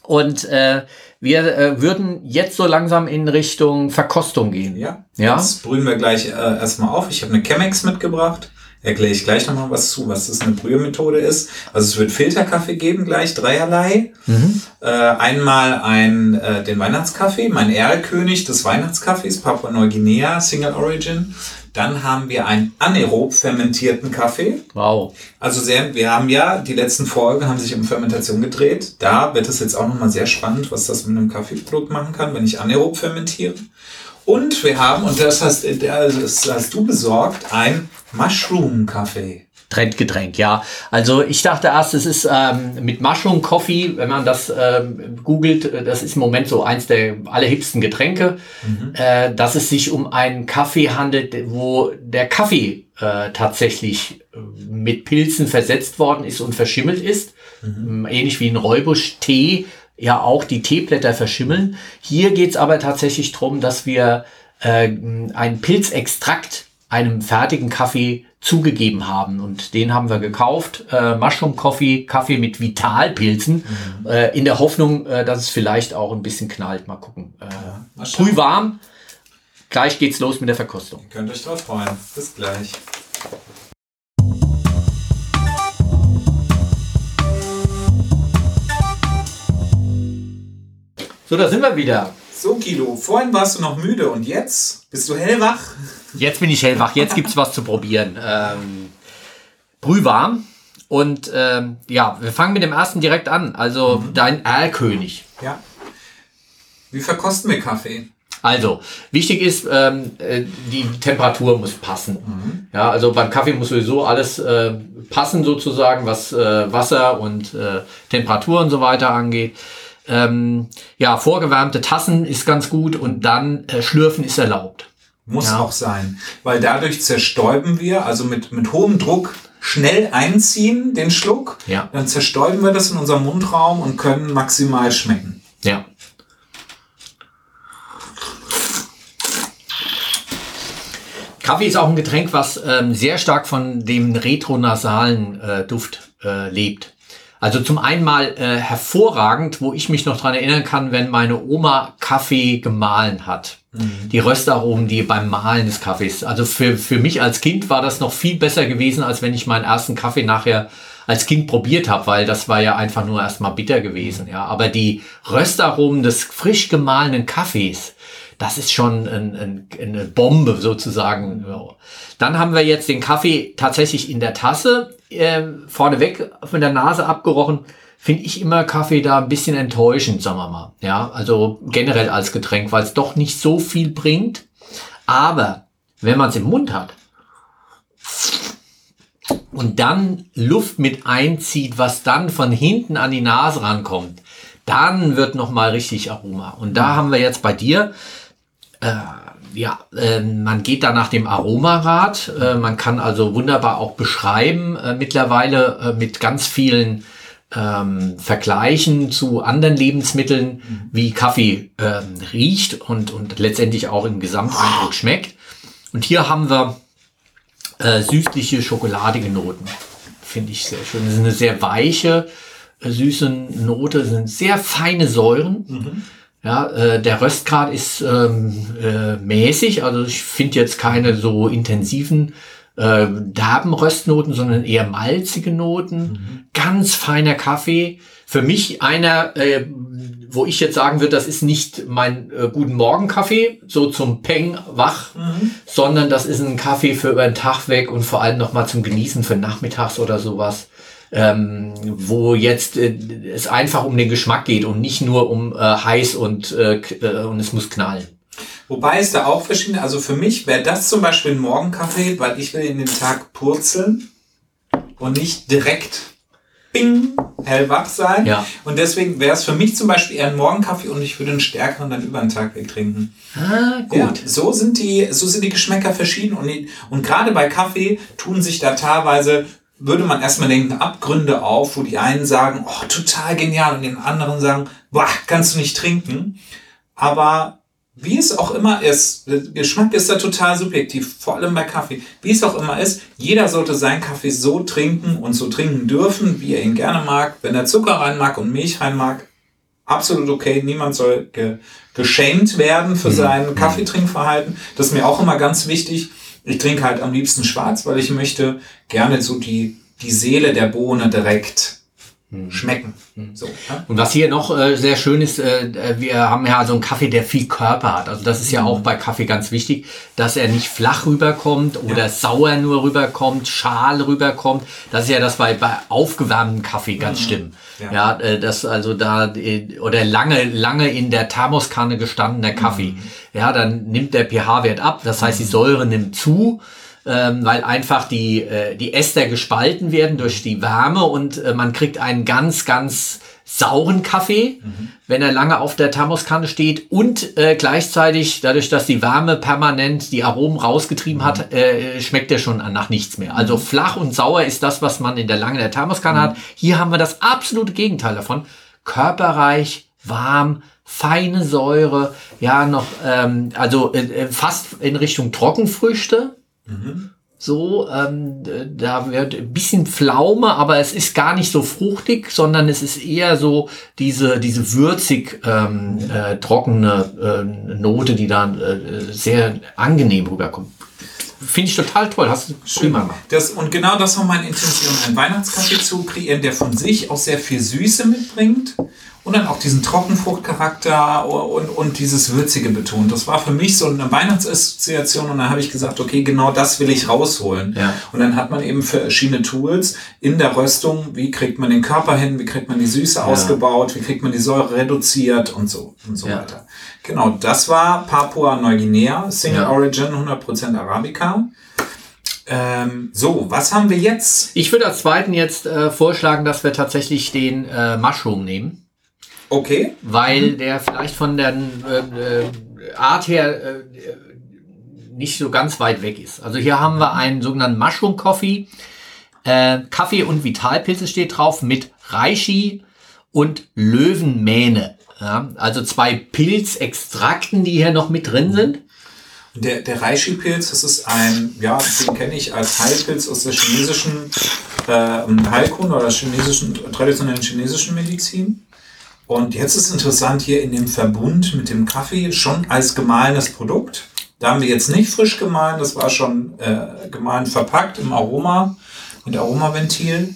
Und äh, wir äh, würden jetzt so langsam in Richtung Verkostung gehen. Ja, ja? jetzt brühen wir gleich äh, erstmal auf. Ich habe eine Chemex mitgebracht erkläre ich gleich nochmal was zu, was das eine Brühmethode ist. Also es wird Filterkaffee geben, gleich dreierlei. Mhm. Äh, einmal ein, äh, den Weihnachtskaffee, mein Erlkönig des Weihnachtskaffees, Papua Neuguinea, Single Origin. Dann haben wir einen anaerob fermentierten Kaffee. Wow. Also sehr, wir haben ja, die letzten Folgen haben sich um Fermentation gedreht. Da wird es jetzt auch nochmal sehr spannend, was das mit einem Kaffeeprodukt machen kann, wenn ich anaerob fermentiere. Und wir haben, und das hast, das hast du besorgt, ein Mushroom-Kaffee. Trendgetränk, ja. Also ich dachte erst, es ist ähm, mit Mushroom Coffee, wenn man das ähm, googelt, äh, das ist im Moment so eins der allerhipsten Getränke, mhm. äh, dass es sich um einen Kaffee handelt, wo der Kaffee äh, tatsächlich äh, mit Pilzen versetzt worden ist und verschimmelt ist. Mhm. Ähnlich wie ein Räubusch-Tee ja auch die Teeblätter verschimmeln. Hier geht's aber tatsächlich drum, dass wir äh, einen Pilzextrakt einem fertigen Kaffee zugegeben haben. Und den haben wir gekauft. Äh, Mushroom Coffee, Kaffee mit Vitalpilzen. Mhm. Äh, in der Hoffnung, äh, dass es vielleicht auch ein bisschen knallt. Mal gucken. Äh, ja, früh warm. Gleich geht's los mit der Verkostung. Ihr könnt euch drauf freuen. Bis gleich. So, da sind wir wieder. So, Kilo, vorhin warst du noch müde und jetzt bist du hellwach? Jetzt bin ich hellwach, jetzt gibt es was zu probieren. Ähm, brühwarm. Und ähm, ja, wir fangen mit dem ersten direkt an. Also mhm. dein Erlkönig. Ja. Wie verkosten wir Kaffee? Also, wichtig ist, ähm, äh, die Temperatur muss passen. Mhm. Ja, also beim Kaffee muss sowieso alles äh, passen sozusagen, was äh, Wasser und äh, Temperatur und so weiter angeht. Ähm, ja, vorgewärmte Tassen ist ganz gut und dann äh, Schlürfen ist erlaubt. Muss ja. auch sein, weil dadurch zerstäuben wir, also mit, mit hohem Druck schnell einziehen, den Schluck. Ja. Dann zerstäuben wir das in unserem Mundraum und können maximal schmecken. Ja. Kaffee ist auch ein Getränk, was ähm, sehr stark von dem retronasalen äh, Duft äh, lebt. Also zum einen mal äh, hervorragend, wo ich mich noch dran erinnern kann, wenn meine Oma Kaffee gemahlen hat. Mhm. Die Röstaromen, die beim Mahlen des Kaffees. Also für, für mich als Kind war das noch viel besser gewesen, als wenn ich meinen ersten Kaffee nachher als Kind probiert habe, weil das war ja einfach nur erstmal bitter gewesen. Ja, aber die Röstaromen des frisch gemahlenen Kaffees, das ist schon ein, ein, eine Bombe sozusagen. Dann haben wir jetzt den Kaffee tatsächlich in der Tasse äh, vorneweg von der Nase abgerochen. Finde ich immer Kaffee da ein bisschen enttäuschend, sagen wir mal. Ja, also generell als Getränk, weil es doch nicht so viel bringt. Aber wenn man es im Mund hat und dann Luft mit einzieht, was dann von hinten an die Nase rankommt, dann wird noch mal richtig Aroma. Und da haben wir jetzt bei dir äh, ja, äh, man geht da nach dem Aromarad. Äh, man kann also wunderbar auch beschreiben, äh, mittlerweile äh, mit ganz vielen ähm, Vergleichen zu anderen Lebensmitteln, mhm. wie Kaffee ähm, riecht und, und letztendlich auch im Gesamteindruck schmeckt. Und hier haben wir äh, süßliche, schokoladige Noten. Finde ich sehr schön. Das ist eine sehr weiche, süße Note, das sind sehr feine Säuren. Mhm ja, äh, der Röstgrad ist ähm, äh, mäßig, also ich finde jetzt keine so intensiven äh, derben Röstnoten, sondern eher malzige Noten. Mhm. Ganz feiner Kaffee. Für mich einer, äh, wo ich jetzt sagen würde, das ist nicht mein äh, guten Morgen Kaffee, so zum Peng wach, mhm. sondern das ist ein Kaffee für über den Tag weg und vor allem nochmal zum Genießen für nachmittags oder sowas. Ähm, wo jetzt äh, es einfach um den Geschmack geht und nicht nur um äh, heiß und, äh, äh und es muss knallen. Wobei es da auch verschiedene, also für mich wäre das zum Beispiel ein Morgenkaffee, weil ich will in den Tag purzeln und nicht direkt bing, hellwach sein. Ja. Und deswegen wäre es für mich zum Beispiel eher ein Morgenkaffee und ich würde einen stärkeren dann über den Tag wegtrinken. Ah, gut. Ja, so sind die, so sind die Geschmäcker verschieden und, und gerade bei Kaffee tun sich da teilweise würde man erstmal denken, Abgründe auf, wo die einen sagen, oh, total genial und die anderen sagen, boah, kannst du nicht trinken. Aber wie es auch immer ist, der Geschmack ist da total subjektiv, vor allem bei Kaffee. Wie es auch immer ist, jeder sollte seinen Kaffee so trinken und so trinken dürfen, wie er ihn gerne mag. Wenn er Zucker rein mag und Milch rein mag, absolut okay. Niemand soll ge geschämt werden für mhm. sein mhm. Kaffeetrinkverhalten. Das ist mir auch immer ganz wichtig. Ich trinke halt am liebsten schwarz, weil ich möchte gerne so die, die Seele der Bohne direkt hm. schmecken. Hm. So, ja? Und was hier noch äh, sehr schön ist, äh, wir haben ja so einen Kaffee, der viel Körper hat. Also das ist ja auch bei Kaffee ganz wichtig, dass er nicht flach rüberkommt oder ja. sauer nur rüberkommt, schal rüberkommt. Das ist ja das bei, bei aufgewärmtem Kaffee ganz mhm. schlimm. Ja, ja äh, das also da äh, oder lange lange in der Thermoskanne gestandener Kaffee. Mhm. Ja, dann nimmt der pH-Wert ab. Das heißt, die. Säure nimmt zu ähm, weil einfach die, äh, die Äster gespalten werden durch die Wärme und äh, man kriegt einen ganz, ganz sauren Kaffee, mhm. wenn er lange auf der Thermoskanne steht und äh, gleichzeitig, dadurch, dass die Wärme permanent die Aromen rausgetrieben mhm. hat, äh, schmeckt er schon nach nichts mehr. Also mhm. flach und sauer ist das, was man in der lange der Thermoskanne mhm. hat. Hier haben wir das absolute Gegenteil davon. Körperreich, warm, feine Säure, ja noch, ähm, also äh, äh fast in Richtung Trockenfrüchte. Mhm. So, ähm, da wird ein bisschen Pflaume, aber es ist gar nicht so fruchtig, sondern es ist eher so diese, diese würzig ähm, äh, trockene äh, Note, die dann äh, sehr angenehm rüberkommt. Finde ich total toll. Hast du prima gemacht. Das, und genau das war meine Intention, einen Weihnachtskaffee zu kreieren, der von sich auch sehr viel Süße mitbringt und dann auch diesen Trockenfruchtcharakter und, und dieses Würzige betont. Das war für mich so eine Weihnachtsassoziation und dann habe ich gesagt, okay, genau das will ich rausholen. Ja. Und dann hat man eben verschiedene Tools in der Röstung, wie kriegt man den Körper hin, wie kriegt man die Süße ja. ausgebaut, wie kriegt man die Säure reduziert und so und so ja. weiter. Genau, das war Papua Neuguinea, Single Origin, 100% Arabica. Ähm, so, was haben wir jetzt? Ich würde als zweiten jetzt äh, vorschlagen, dass wir tatsächlich den äh, Mushroom nehmen. Okay. Weil mhm. der vielleicht von der äh, äh, Art her äh, nicht so ganz weit weg ist. Also hier haben wir einen sogenannten Mushroom Coffee. Äh, Kaffee und Vitalpilze steht drauf mit Reishi und Löwenmähne. Ja, also zwei Pilzextrakten, die hier noch mit drin sind. Der, der Reishi-Pilz, das ist ein, ja, den kenne ich als Heilpilz aus der chinesischen äh, Heilkunde oder chinesischen, traditionellen chinesischen Medizin. Und jetzt ist interessant hier in dem Verbund mit dem Kaffee schon als gemahlenes Produkt. Da haben wir jetzt nicht frisch gemahlen, das war schon äh, gemahlen verpackt im Aroma, mit Aromaventil.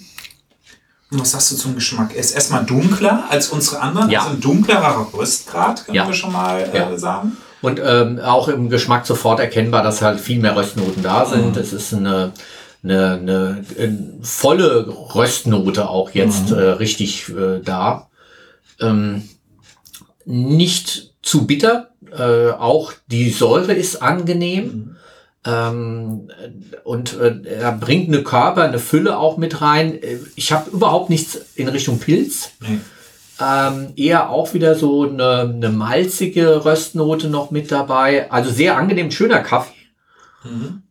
Und was sagst du zum Geschmack? Er ist erstmal dunkler als unsere anderen, ja. also ein dunklerer Röstgrad, können ja. wir schon mal äh, ja. sagen. Und ähm, auch im Geschmack sofort erkennbar, dass halt viel mehr Röstnoten da sind. Es mhm. ist eine, eine, eine, eine, volle Röstnote auch jetzt mhm. äh, richtig äh, da ähm, nicht zu bitter. Äh, auch die Säure ist angenehm. Mhm. Ähm, und äh, er bringt eine Körper, eine Fülle auch mit rein. Ich habe überhaupt nichts in Richtung Pilz. Nee. Ähm, eher auch wieder so eine, eine malzige Röstnote noch mit dabei. Also sehr angenehm, schöner Kaffee. Mhm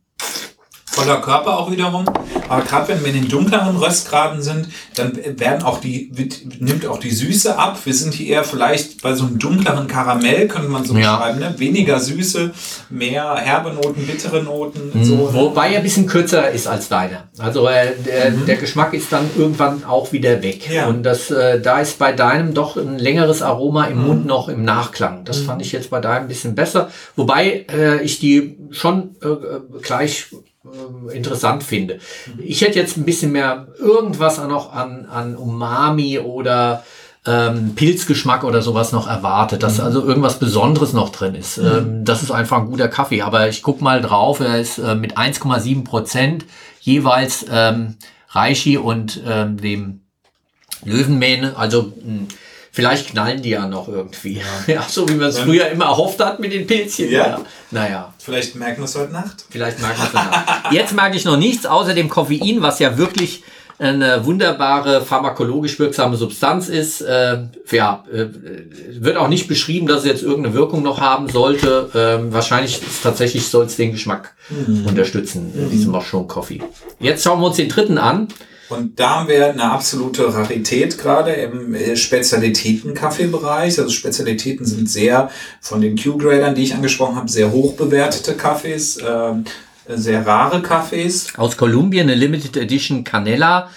voller Körper auch wiederum. Aber gerade wenn wir in den dunkleren Röstgraden sind, dann werden auch die, nimmt auch die Süße ab. Wir sind hier eher vielleicht bei so einem dunkleren Karamell, könnte man so ja. beschreiben. Ne? Weniger Süße, mehr herbe Noten, bittere Noten. Mhm. So, ne? Wobei er ein bisschen kürzer ist als deine. Also äh, der, mhm. der Geschmack ist dann irgendwann auch wieder weg. Ja. Und das, äh, da ist bei deinem doch ein längeres Aroma im mhm. Mund noch im Nachklang. Das mhm. fand ich jetzt bei deinem ein bisschen besser. Wobei äh, ich die schon äh, gleich äh, interessant finde. Ich hätte jetzt ein bisschen mehr irgendwas noch an, an Umami oder ähm, Pilzgeschmack oder sowas noch erwartet, dass also irgendwas Besonderes noch drin ist. Ähm, das ist einfach ein guter Kaffee. Aber ich guck mal drauf, er ist äh, mit 1,7 Prozent jeweils ähm, Reishi und ähm, dem Löwenmähne, also mh, vielleicht knallen die ja noch irgendwie. Ja, so wie man es früher immer erhofft hat mit den Pilzchen. Ja. Naja. Vielleicht merken wir es heute Nacht. Vielleicht mag man es danach. Jetzt mag ich noch nichts außer dem Koffein, was ja wirklich eine wunderbare pharmakologisch wirksame Substanz ist. Äh, ja, äh, wird auch nicht beschrieben, dass es jetzt irgendeine Wirkung noch haben sollte. Ähm, wahrscheinlich ist tatsächlich soll es den Geschmack unterstützen, äh, diesem Mushroom Coffee. Jetzt schauen wir uns den dritten an. Und da haben wir eine absolute Rarität gerade im äh, Spezialitäten-Kaffeebereich. Also Spezialitäten sind sehr von den Q-Gradern, die ich angesprochen habe, sehr hoch bewertete Kaffees, ähm, sehr rare Kaffees. Aus Kolumbien eine Limited Edition Canela.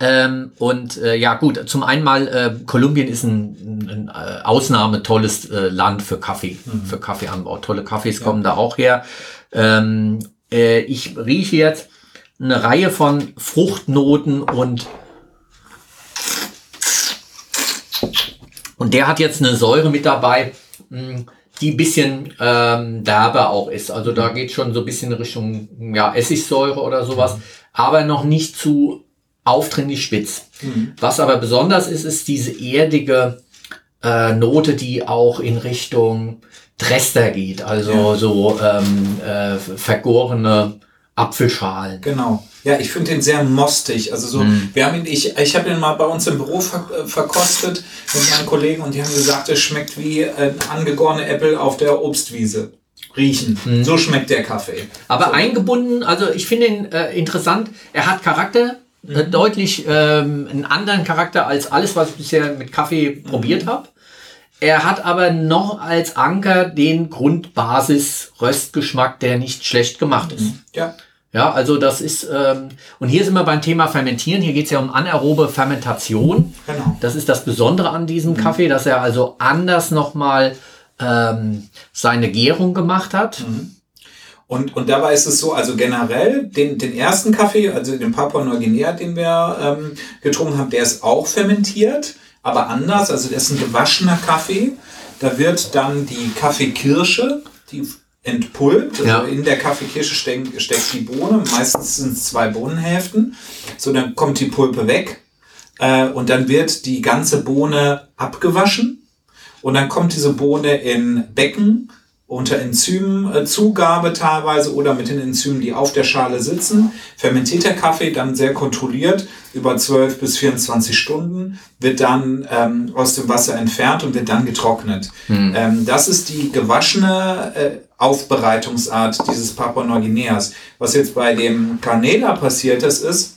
Ähm, und äh, ja gut, zum einen mal, äh, Kolumbien ist ein, ein, äh, Ausnahme tolles äh, Land für Kaffee, für Kaffeeanbau. Tolle Kaffees kommen da auch her. Ähm, äh, ich rieche jetzt eine Reihe von Fruchtnoten und und der hat jetzt eine Säure mit dabei, mh, die ein bisschen ähm, derber auch ist. Also da geht schon so ein bisschen in Richtung ja, Essigsäure oder sowas, aber noch nicht zu aufdringlich spitz. Was aber besonders ist, ist diese erdige äh, Note, die auch in Richtung Dresser geht, also Ja. so ähm, äh, vergorene Apfelschalen. Genau. Ja, ich finde den sehr mostig. Also so, wir haben ihn, ich, ich habe ihn mal bei uns im Büro ver, äh, verkostet mit meinen Kollegen und die haben gesagt, es schmeckt wie ein angegorene Äpfel auf der Obstwiese. Riechen. So schmeckt der Kaffee. Aber eingebunden, also ich finde ihn äh, interessant. Er hat Charakter, äh, deutlich ähm, einen anderen Charakter als alles, was ich bisher mit Kaffee probiert habe. Er hat aber noch als Anker den Grundbasis-Röstgeschmack, der nicht schlecht gemacht ist. Ja. Ja, also das ist, ähm, und hier sind wir beim Thema Fermentieren. Hier geht es ja um anaerobe Fermentation. Genau. Das ist das Besondere an diesem Kaffee, dass er also anders nochmal ähm, seine Gärung gemacht hat. Und, und dabei ist es so, also generell, den, den ersten Kaffee, also den Papua Neuguinea, den wir ähm, getrunken haben, der ist auch fermentiert, aber anders. Also der ist ein gewaschener Kaffee. Da wird dann die Kaffeekirsche, die entpulpt. Also Ja. in der Kaffeekirsche steckt, steckt die Bohne. Meistens sind es zwei Bohnenhälften. So, dann kommt die Pulpe weg. Äh, und dann wird die ganze Bohne abgewaschen. Und dann kommt diese Bohne in Becken unter Enzymzugabe teilweise oder mit den Enzymen, die auf der Schale sitzen. Fermentiert der Kaffee dann sehr kontrolliert über 12 bis 24 Stunden, wird dann ähm, aus dem Wasser entfernt und wird dann getrocknet. Ähm, das ist die gewaschene äh, Aufbereitungsart dieses Papua Neuguineas. Was jetzt bei dem Canela passiert ist, ist,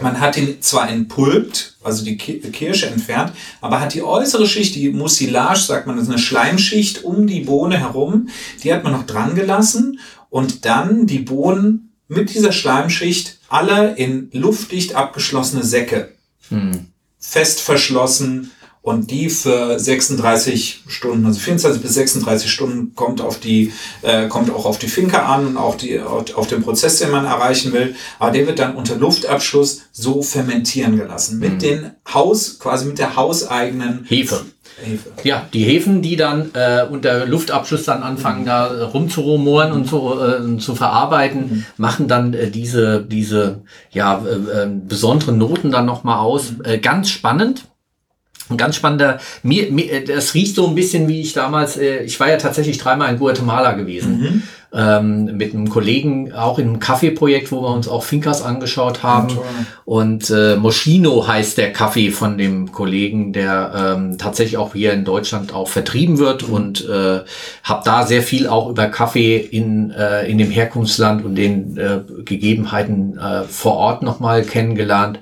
man hat ihn zwar entpulpt, also die Ki- Kirsche entfernt, aber hat die äußere Schicht, die Mucilage, sagt man, das ist eine Schleimschicht um die Bohne herum, die hat man noch dran gelassen und dann die Bohnen mit dieser Schleimschicht alle in luftdicht abgeschlossene Säcke fest verschlossen und die für 36 Stunden, also 24 bis 36 Stunden kommt auf die, äh, kommt auch auf die Finca an und auch die, auf, auf den Prozess, den man erreichen will. Aber der wird dann unter Luftabschluss so fermentieren gelassen. Mit den Haus, quasi mit der hauseigenen Hefe. Hefe. Ja, die Hefen, die dann äh, unter Luftabschluss dann anfangen, da äh, rumzurumoren und zu, äh, zu verarbeiten, machen dann äh, diese, diese ja, äh, äh, besonderen Noten dann nochmal aus. Äh, ganz spannend. Ein ganz spannender, mir, mir, äh, das riecht so ein bisschen wie ich damals, äh, ich war ja tatsächlich dreimal in Guatemala gewesen, ähm, mit einem Kollegen, auch in einem Kaffeeprojekt, wo wir uns auch Fincas angeschaut haben. Und äh, Moschino heißt der Kaffee von dem Kollegen, der ähm, tatsächlich auch hier in Deutschland auch vertrieben wird und äh, habe da sehr viel auch über Kaffee in, äh, in dem Herkunftsland und den äh, Gegebenheiten äh, vor Ort nochmal kennengelernt.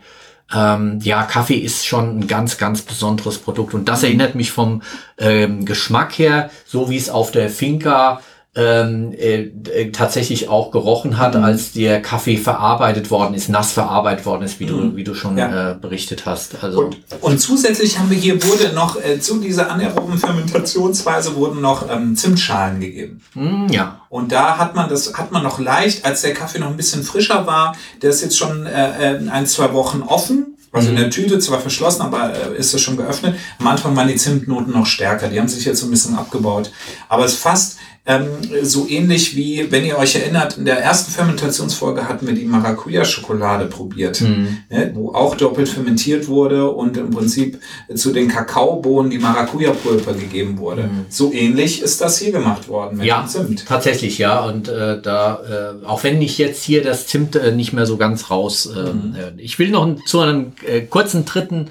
Ähm, ja, Kaffee ist schon ein ganz, ganz besonderes Produkt. Und das erinnert mich vom ähm, Geschmack her, so wie es auf der Finca ähm, äh, äh, tatsächlich auch gerochen hat, als der Kaffee verarbeitet worden ist, nass verarbeitet worden ist, wie du, wie du schon Ja. äh, berichtet hast. Also Und, und zusätzlich haben wir hier wurde noch äh, zu dieser anaeroben Fermentationsweise wurden noch ähm, Zimtschalen gegeben. mh, ja, Und da hat man das hat man noch leicht, als der Kaffee noch ein bisschen frischer war, der ist jetzt schon äh, äh, ein zwei Wochen offen. Also in der Tüte zwar verschlossen, aber äh, ist es schon geöffnet. Am Anfang waren die Zimtnoten noch stärker. Die haben sich jetzt so ein bisschen abgebaut. Aber es ist fast ähm, so ähnlich wie, wenn ihr euch erinnert, in der ersten Fermentationsfolge hatten wir die Maracuja-Schokolade probiert, mhm. ne, wo auch doppelt fermentiert wurde und im Prinzip zu den Kakaobohnen die Maracuja-Pulver gegeben wurde. Mhm. So ähnlich ist das hier gemacht worden mit ja, dem Zimt. Tatsächlich, ja. Und äh, da, äh, auch wenn ich jetzt hier das Zimt äh, nicht mehr so ganz raus. Äh, mhm. Äh, ich will noch zu einem äh, kurzen dritten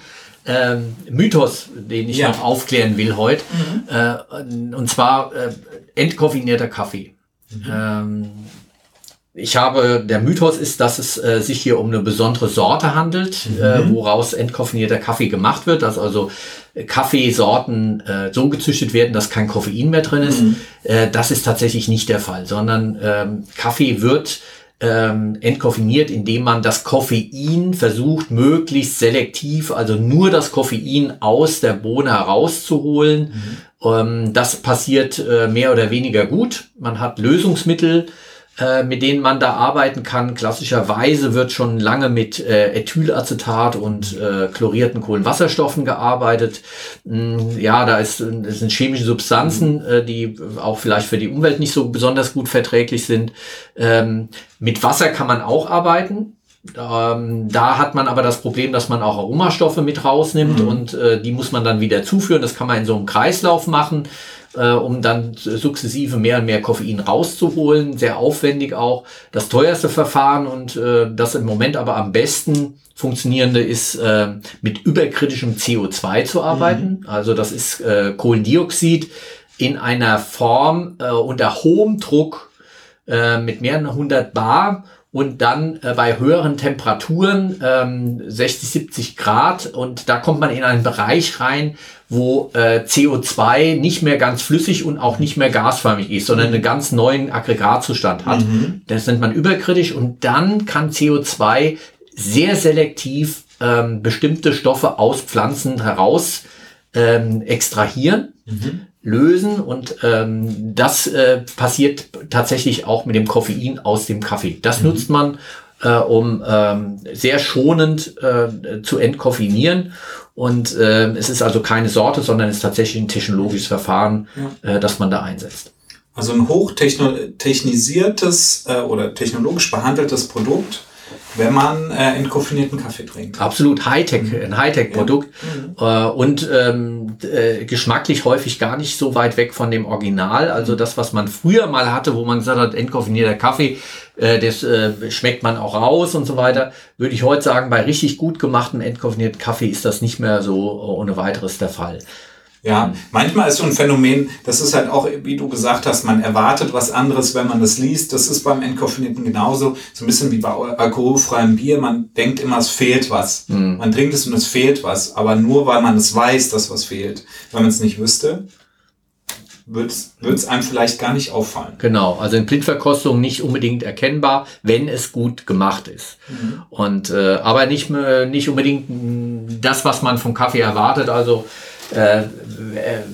ähm, Mythos, den ich ja. noch aufklären will heute. Mhm. Äh, und zwar äh, entkoffinierter Kaffee. Mhm. Ähm, ich habe, der Mythos ist, dass es äh, sich hier um eine besondere Sorte handelt, mhm. äh, woraus entkoffinierter Kaffee gemacht wird, dass also Kaffeesorten äh, so gezüchtet werden, dass kein Koffein mehr drin ist. Mhm. Äh, das ist tatsächlich nicht der Fall, sondern ähm, Kaffee wird ähm, entkoffiniert, indem man das Koffein versucht, möglichst selektiv, also nur das Koffein aus der Bohne herauszuholen. Mhm. Ähm, das passiert äh, mehr oder weniger gut. Man hat Lösungsmittel, äh, mit denen man da arbeiten kann. Klassischerweise wird schon lange mit äh, Ethylacetat und äh, chlorierten Kohlenwasserstoffen gearbeitet. Mm, ja, da ist, das sind chemische Substanzen, äh, die auch vielleicht für die Umwelt nicht so besonders gut verträglich sind. Ähm, mit Wasser kann man auch arbeiten. Ähm, da hat man aber das Problem, dass man auch Aromastoffe mit rausnimmt mhm. und äh, die muss man dann wieder zuführen. Das kann man in so einem Kreislauf machen äh, um dann sukzessive mehr und mehr Koffein rauszuholen. Sehr aufwendig auch. Das teuerste Verfahren und äh, das im Moment aber am besten funktionierende ist, äh, mit überkritischem CO2 zu arbeiten. Mhm. Also das ist äh, Kohlendioxid in einer Form äh, unter hohem Druck äh, mit mehreren hundert Bar und dann äh, bei höheren Temperaturen, ähm, 60, 70 Grad, und da kommt man in einen Bereich rein, wo äh, CO2 nicht mehr ganz flüssig und auch nicht mehr gasförmig ist, sondern einen ganz neuen Aggregatzustand hat. Mhm. Das nennt man überkritisch und dann kann CO2 sehr selektiv ähm, bestimmte Stoffe aus Pflanzen heraus ähm, extrahieren. Mhm lösen und ähm, das äh, passiert tatsächlich auch mit dem Koffein aus dem Kaffee. Das mhm. nutzt man, äh, um ähm, sehr schonend äh, zu entkoffinieren und äh, es ist also keine Sorte, sondern es ist tatsächlich ein technologisches Verfahren, ja. äh, das man da einsetzt. Also ein hochtechnisiertes äh, oder technologisch behandeltes Produkt, wenn man äh, entkoffinierten Kaffee trinkt. Absolut Hightech, mhm. ein Hightech-Produkt ja. mhm. äh, und ähm, äh, geschmacklich häufig gar nicht so weit weg von dem Original. Also das, was man früher mal hatte, wo man gesagt hat, entkoffinierter Kaffee, äh, das äh, schmeckt man auch raus und so weiter, würde ich heute sagen, bei richtig gut gemachtem entkoffinierten Kaffee ist das nicht mehr so ohne weiteres der Fall. Ja, manchmal ist so ein Phänomen, das ist halt auch, wie du gesagt hast, man erwartet was anderes, wenn man das liest. Das ist beim Entkoffinierten genauso. So ein bisschen wie bei alkoholfreiem Bier. Man denkt immer, es fehlt was. Mhm. Man trinkt es und es fehlt was. Aber nur weil man es weiß, dass was fehlt. Wenn man es nicht wüsste, wird es einem vielleicht gar nicht auffallen. Genau, also in Blindverkostung nicht unbedingt erkennbar, wenn es gut gemacht ist. Mhm. Und äh, aber nicht, nicht unbedingt das, was man vom Kaffee erwartet. Also äh,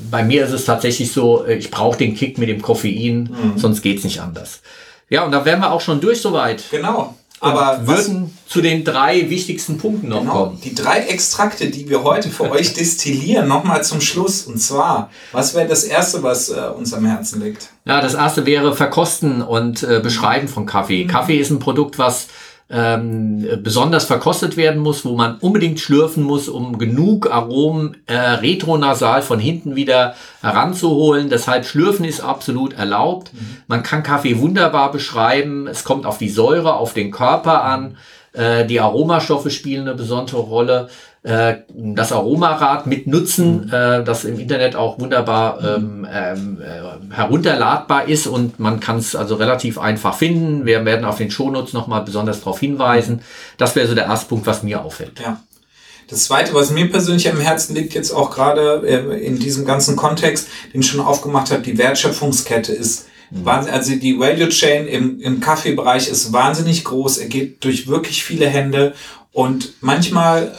bei mir ist es tatsächlich so, ich brauche den Kick mit dem Koffein, mhm. sonst geht's nicht anders. Ja, und da wären wir auch schon durch soweit. Genau. Aber würden zu den drei wichtigsten Punkten noch genau, kommen. Die drei Extrakte, die wir heute für euch destillieren, nochmal zum Schluss. Und zwar, was wäre das erste, was äh, uns am Herzen liegt? Ja, das erste wäre Verkosten und äh, Beschreiben von Kaffee. Mhm. Kaffee ist ein Produkt, was ähm, besonders verkostet werden muss, wo man unbedingt schlürfen muss, um genug Aromen äh, retronasal von hinten wieder heranzuholen. Deshalb schlürfen ist absolut erlaubt. Mhm. Man kann Kaffee wunderbar beschreiben. Es kommt auf die Säure, auf den Körper an. Äh, die Aromastoffe spielen eine besondere Rolle. Äh, das Aromarad mit nutzen, mhm. äh, das im Internet auch wunderbar mhm. ähm, ähm, äh, herunterladbar ist und man kann es also relativ einfach finden. Wir werden auf den Shownotes nochmal besonders darauf hinweisen. Das wäre so der erste Punkt, was mir auffällt. Ja. Das zweite, was mir persönlich am Herzen liegt, jetzt auch gerade äh, in diesem ganzen Kontext, den ich schon aufgemacht habe, die Wertschöpfungskette ist mhm. also die Value Chain im, im Kaffeebereich ist wahnsinnig groß. Er geht durch wirklich viele Hände und manchmal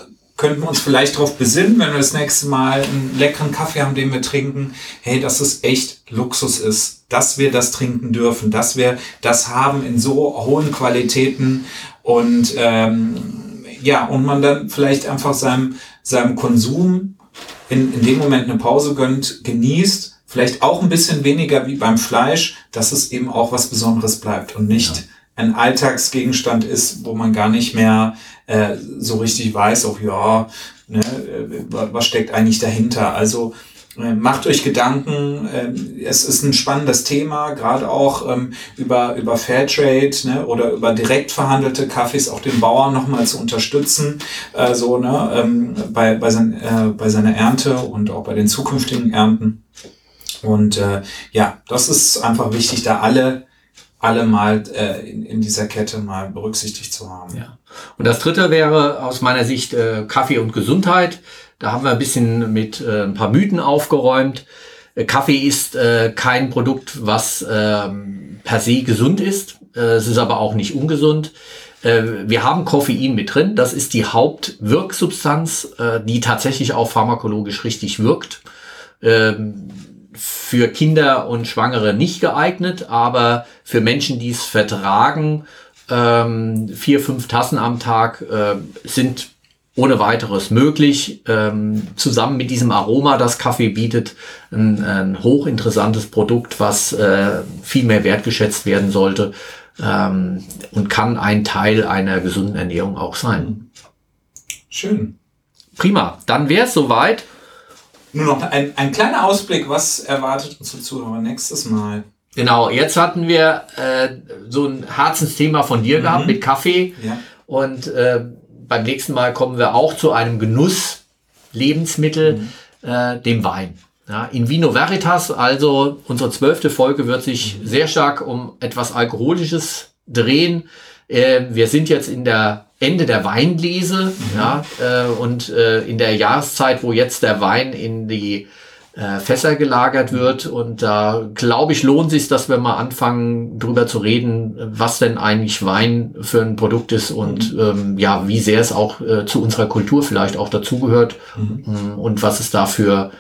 könnten wir uns vielleicht darauf besinnen, wenn wir das nächste Mal einen leckeren Kaffee haben, den wir trinken, hey, dass es echt Luxus ist, dass wir das trinken dürfen, dass wir das haben in so hohen Qualitäten und ähm, ja, und man dann vielleicht einfach seinem, seinem Konsum in, in dem Moment eine Pause gönnt, genießt, vielleicht auch ein bisschen weniger wie beim Fleisch, dass es eben auch was Besonderes bleibt und nicht ja. Ein Alltagsgegenstand ist, wo man gar nicht mehr äh, so richtig weiß, auch ja, ne, äh, was steckt eigentlich dahinter. Also äh, macht euch Gedanken, ähm, es ist ein spannendes Thema, gerade auch ähm, über, über Fairtrade ne, oder über direkt verhandelte Kaffees auch den Bauern nochmal zu unterstützen, äh, so ne, ähm, bei, bei, sein, äh, bei seiner Ernte und auch bei den zukünftigen Ernten. Und äh, ja, das ist einfach wichtig, da alle alle mal äh, in, in dieser Kette mal berücksichtigt zu haben. Ja. Und das dritte wäre aus meiner Sicht äh, Kaffee und Gesundheit. Da haben wir ein bisschen mit äh, ein paar Mythen aufgeräumt. Äh, Kaffee ist äh, kein Produkt, was äh, per se gesund ist. Äh, es ist aber auch nicht ungesund. Wir haben Koffein mit drin. Das ist die Hauptwirksubstanz, die tatsächlich auch pharmakologisch richtig wirkt. Ähm, für Kinder und Schwangere nicht geeignet, aber für Menschen, die es vertragen, ähm, vier, fünf Tassen am Tag äh, sind ohne weiteres möglich. Ähm, zusammen mit diesem Aroma, das Kaffee bietet, ein, ein hochinteressantes Produkt, was äh, viel mehr wertgeschätzt werden sollte ähm, und kann ein Teil einer gesunden Ernährung auch sein. Schön. Prima, dann wäre es soweit. Nur noch ein, ein kleiner Ausblick, was erwartet unsere Zuhörer nächstes Mal? Genau, jetzt hatten wir äh, so ein Herzensthema von dir mhm. gehabt mit Kaffee. Ja. Und äh, beim nächsten Mal kommen wir auch zu einem Genuss-Lebensmittel, mhm. äh, dem Wein. Ja, in Vino Veritas, also unsere zwölfte Folge, wird sich mhm. sehr stark um etwas Alkoholisches drehen. Äh, wir sind jetzt in der Ende der Weinlese, mhm. ja, äh, und äh, in der Jahreszeit, wo jetzt der Wein in die äh, Fässer gelagert wird. Und da glaube ich, lohnt sich, dass wir mal anfangen, drüber zu reden, was denn eigentlich Wein für ein Produkt ist und mhm. ähm, ja, wie sehr es auch äh, zu unserer Kultur vielleicht auch dazugehört mhm. Mm, und was es da für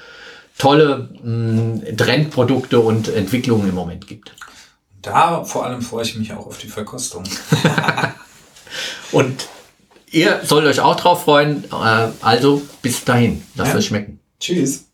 tolle mh, mm, Trendprodukte und Entwicklungen im Moment gibt. Da vor allem freue ich mich auch auf die Verkostung. und ihr sollt euch auch drauf freuen. Äh, also bis dahin, lasst ja. euch schmecken. Tschüss.